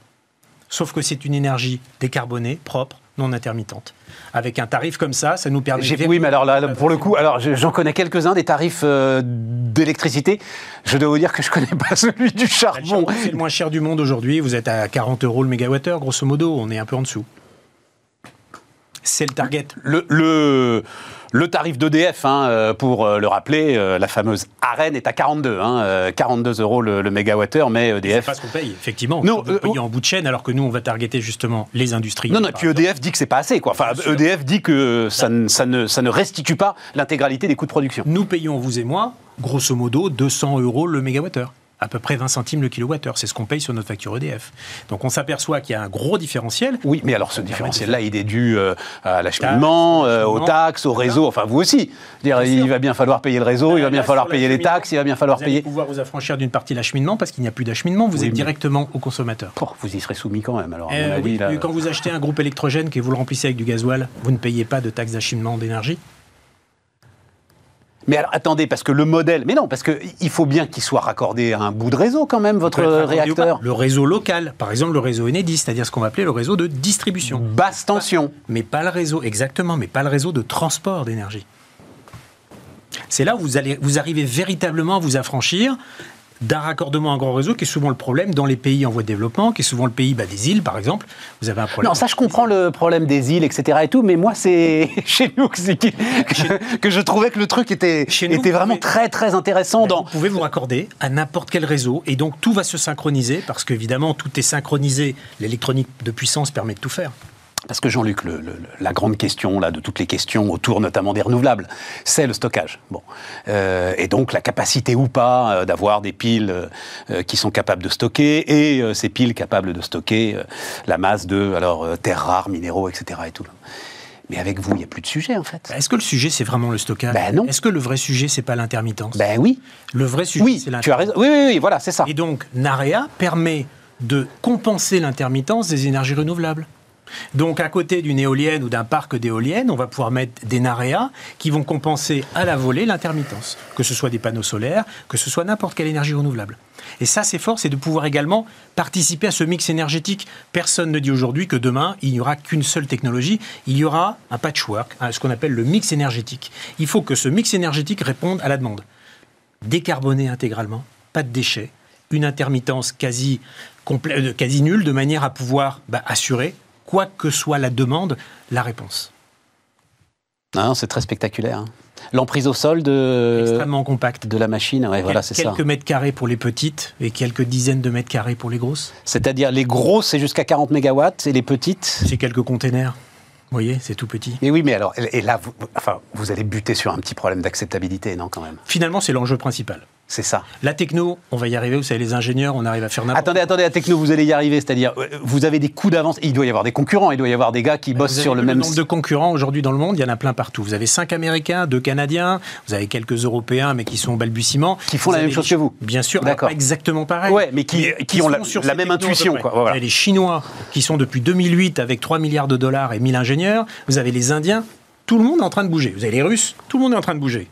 Sauf que c'est une énergie décarbonée, propre, non intermittente. Avec un tarif comme ça, ça nous permet... Oui, mais alors là, pour le coup, alors je- j'en connais quelques-uns des tarifs euh, d'électricité. Je dois vous dire que je connais pas celui du charbon. charbon, c'est le moins cher du monde aujourd'hui. Vous êtes à 40 euros le mégawattheure, grosso modo. On est un peu en dessous. C'est le target. Le, le, le tarif d'EDF, hein, euh, pour euh, le rappeler, euh, la fameuse arène est à 42, hein, euh, 42 euros le, le mégawattheure, mais C'est EDF. pas ce qu'on paye, effectivement. Non, vous euh, payez en bout de chaîne, alors que nous, on va targeter justement les industries. Non, non, et puis EDF dit que c'est pas assez, quoi. Enfin. EDF dit que ça, ne- ça, ne, ça ne restitue pas l'intégralité des coûts de production. Nous payons, vous et moi, grosso modo, 200 euros le mégawattheure. À peu près 20 centimes le kilowattheure. C'est ce qu'on paye sur notre facture EDF. Donc on s'aperçoit qu'il y a un gros différentiel. Oui, mais alors ce différentiel-là, il est dû euh, à l'acheminement, euh, aux taxes, au réseau, enfin vous aussi. Dire, Bien il sûr. va bien falloir payer le réseau, il va bien Là, falloir payer les taxes, il va bien falloir Vous payer. pouvoir vous affranchir d'une partie de l'acheminement parce qu'il n'y a plus d'acheminement. Vous Oui, êtes mais- directement au consommateur. Oh, vous y serez soumis quand même, alors, à Euh, mon avis. oui, là. mais quand vous achetez un groupe électrogène et vous le remplissez avec du gasoil, vous ne payez pas de taxe d'acheminement d'énergie Mais alors, attendez, parce que le modèle. Mais non, parce qu'il faut bien qu'il soit raccordé à un bout de réseau quand même, votre réacteur. Le réseau local, par exemple le réseau Enedis, c'est-à-dire ce qu'on va appeler le réseau de distribution. Basse tension. Mais pas le réseau, exactement, mais pas le réseau de transport d'énergie. C'est là où vous, allez, vous arrivez véritablement à vous affranchir d'un raccordement à un grand réseau qui est souvent le problème dans les pays en voie de développement, qui est souvent le pays bah, des îles, par exemple. Vous avez un problème. Non, ça, je comprends le problème des îles, etc. et tout, mais moi, c'est chez nous que, je trouvais que le truc était, Chez nous, était vraiment pouvez- très, très intéressant dans. Vous pouvez vous raccorder à n'importe quel réseau et donc tout va se synchroniser parce qu'évidemment tout est synchronisé. L'électronique de puissance permet de tout faire. Parce que Jean-Luc, le- le- la grande question là, de toutes les questions autour notamment des renouvelables, c'est le stockage. Bon. Euh, et donc la capacité ou pas euh, d'avoir des piles euh, qui sont capables de stocker et ces piles capables de stocker la masse de alors, terres rares, minéraux, etc. Et tout. Mais avec vous, il n'y a plus de sujet en fait. Est-ce que le sujet, c'est vraiment le stockage? Ben non. Est-ce que le vrai sujet, c'est pas l'intermittence? Ben oui, Le vrai sujet, oui, c'est tu as raison. Oui, oui, oui, voilà, c'est ça. Et donc, NAREA permet de compenser l'intermittence des énergies renouvelables. Donc, à côté d'une éolienne ou d'un parc d'éoliennes, on va pouvoir mettre des NAREA qui vont compenser à la volée l'intermittence, que ce soit des panneaux solaires, que ce soit n'importe quelle énergie renouvelable. Et ça, c'est fort, c'est de pouvoir également participer à ce mix énergétique. Personne ne dit aujourd'hui que demain, il n'y aura qu'une seule technologie, il y aura un patchwork, hein, ce qu'on appelle le mix énergétique. Il faut que ce mix énergétique réponde à la demande décarboner intégralement, pas de déchets, une intermittence quasi, euh, quasi nulle, de manière à pouvoir bah, assurer, quoi que soit la demande, la réponse. Non, c'est très spectaculaire. hein. L'emprise au sol de, Extrêmement compact. de la machine, ouais, voilà, c'est ça. quelques mètres carrés pour les petites et quelques dizaines de mètres carrés pour les grosses. C'est-à-dire les grosses, c'est jusqu'à 40 mégawatts et les petites? C'est quelques containers. Vous voyez, c'est tout petit. Mais oui, mais alors, et là, vous, enfin, vous allez buter sur un petit problème d'acceptabilité, non, quand même? Finalement, c'est l'enjeu principal. C'est ça. La techno, on va y arriver, vous savez, les ingénieurs, on arrive à faire n'importe Attendez, attendez, la techno, vous allez y arriver, c'est-à-dire, euh, vous avez des coups d'avance. Il doit y avoir des concurrents, il doit y avoir des gars qui bossent Vous avez sur le même. nombre de concurrents aujourd'hui dans le monde, il y en a plein partout. Vous avez cinq Américains, deux Canadiens, vous avez quelques Européens, mais qui sont au balbutiement. Qui font la même chose les- que vous. Bien sûr, D'accord. pas exactement pareil. Ouais, mais qui- qui ont la- même intuition, quoi, voilà. Vous avez les Chinois qui sont depuis 2008 avec 3 milliards de dollars et 1000 ingénieurs. Vous avez les Indiens. Tout le monde est en train de bouger. Vous avez les Russes. Tout le monde est en train de bouger.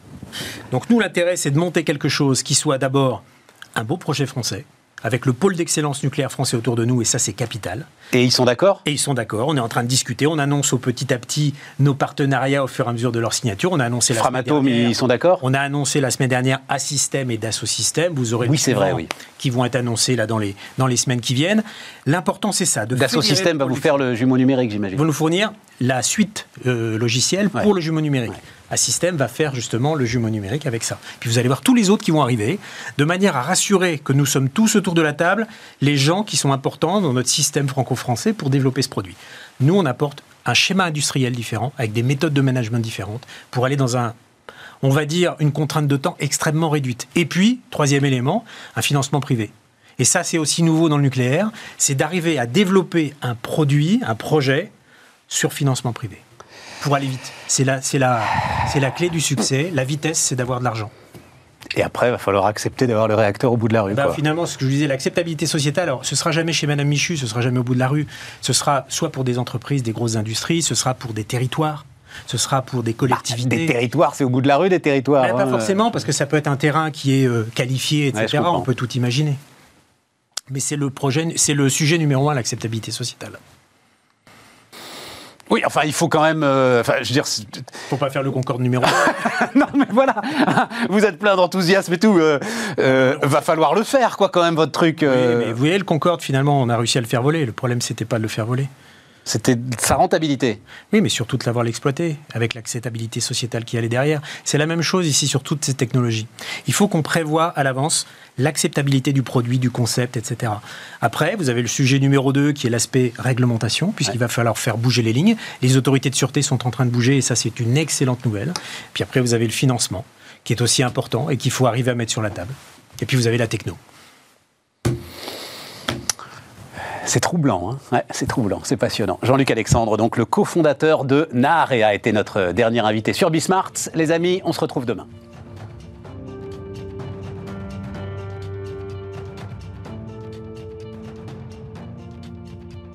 Donc nous, l'intérêt, c'est de monter quelque chose qui soit d'abord un beau projet français, avec le pôle d'excellence nucléaire français autour de nous, et ça, c'est capital. Et ils sont d'accord? Et ils sont d'accord, on est en train de discuter, on annonce au petit à petit nos partenariats au fur et à mesure de leur signature. On a annoncé la Framatome, semaine dernière, ils sont d'accord? On a annoncé la semaine dernière Assystem et Dassault Systèmes. Vous aurez Oui, c'est vrai, oui. qui vont être annoncés là dans les, dans les semaines qui viennent. L'important, c'est ça. de Dassault va vous faire le jumeau numérique, j'imagine. vont nous fournir la suite euh, logicielle pour le jumeau numérique. Assystem va faire justement le jumeau numérique avec ça. Puis vous allez voir tous les autres qui vont arriver, de manière à rassurer que nous sommes tous autour de la table, les gens qui sont importants dans notre système franco-français pour développer ce produit. Nous, on apporte un schéma industriel différent, avec des méthodes de management différentes, pour aller dans un, on va dire, une contrainte de temps extrêmement réduite. Et puis, troisième élément, un financement privé. Et ça, c'est aussi nouveau dans le nucléaire, c'est d'arriver à développer un produit, un projet sur financement privé. Pour aller vite. C'est la, c'est la, c'est la clé du succès. La vitesse, c'est d'avoir de l'argent. Et après, il va falloir accepter d'avoir le réacteur au bout de la rue. Bah, quoi. finalement, ce que je vous disais, l'acceptabilité sociétale, alors ce sera jamais chez Madame Michu, ce sera jamais au bout de la rue. Ce sera soit pour des entreprises, des grosses industries, ce sera pour des territoires, ce sera pour des collectivités. Des territoires, c'est au bout de la rue, des territoires. Bah, pas hein. forcément, parce que ça peut être un terrain qui est euh, qualifié, etc. On peut tout imaginer. Mais c'est le projet, c'est le sujet numéro un, l'acceptabilité sociétale. Oui, enfin, il faut quand même. euh, enfin, je veux dire. Faut pas faire le Concorde numéro un. non, mais voilà. Vous êtes plein d'enthousiasme et tout. euh, euh, va falloir le faire, quoi, quand même, votre truc. Oui, mais vous voyez, le Concorde, finalement, on a réussi à le faire voler. Le problème, c'était pas de le faire voler. C'était sa rentabilité. Oui, mais surtout de l'avoir l'exploité, avec l'acceptabilité sociétale qui allait derrière. C'est la même chose ici sur toutes ces technologies. Il faut qu'on prévoie à l'avance l'acceptabilité du produit, du concept, etc. Après, vous avez le sujet numéro 2 qui est l'aspect réglementation, puisqu'il va falloir faire bouger les lignes. Les autorités de sûreté sont en train de bouger, et ça, c'est une excellente nouvelle. Puis après, vous avez le financement, qui est aussi important et qu'il faut arriver à mettre sur la table. Et puis, vous avez la techno. C'est troublant, hein c'est troublant, c'est passionnant. Jean-Luc Alexandre, donc le cofondateur de NAR, a été notre dernier invité sur Bismart. Les amis, on se retrouve demain.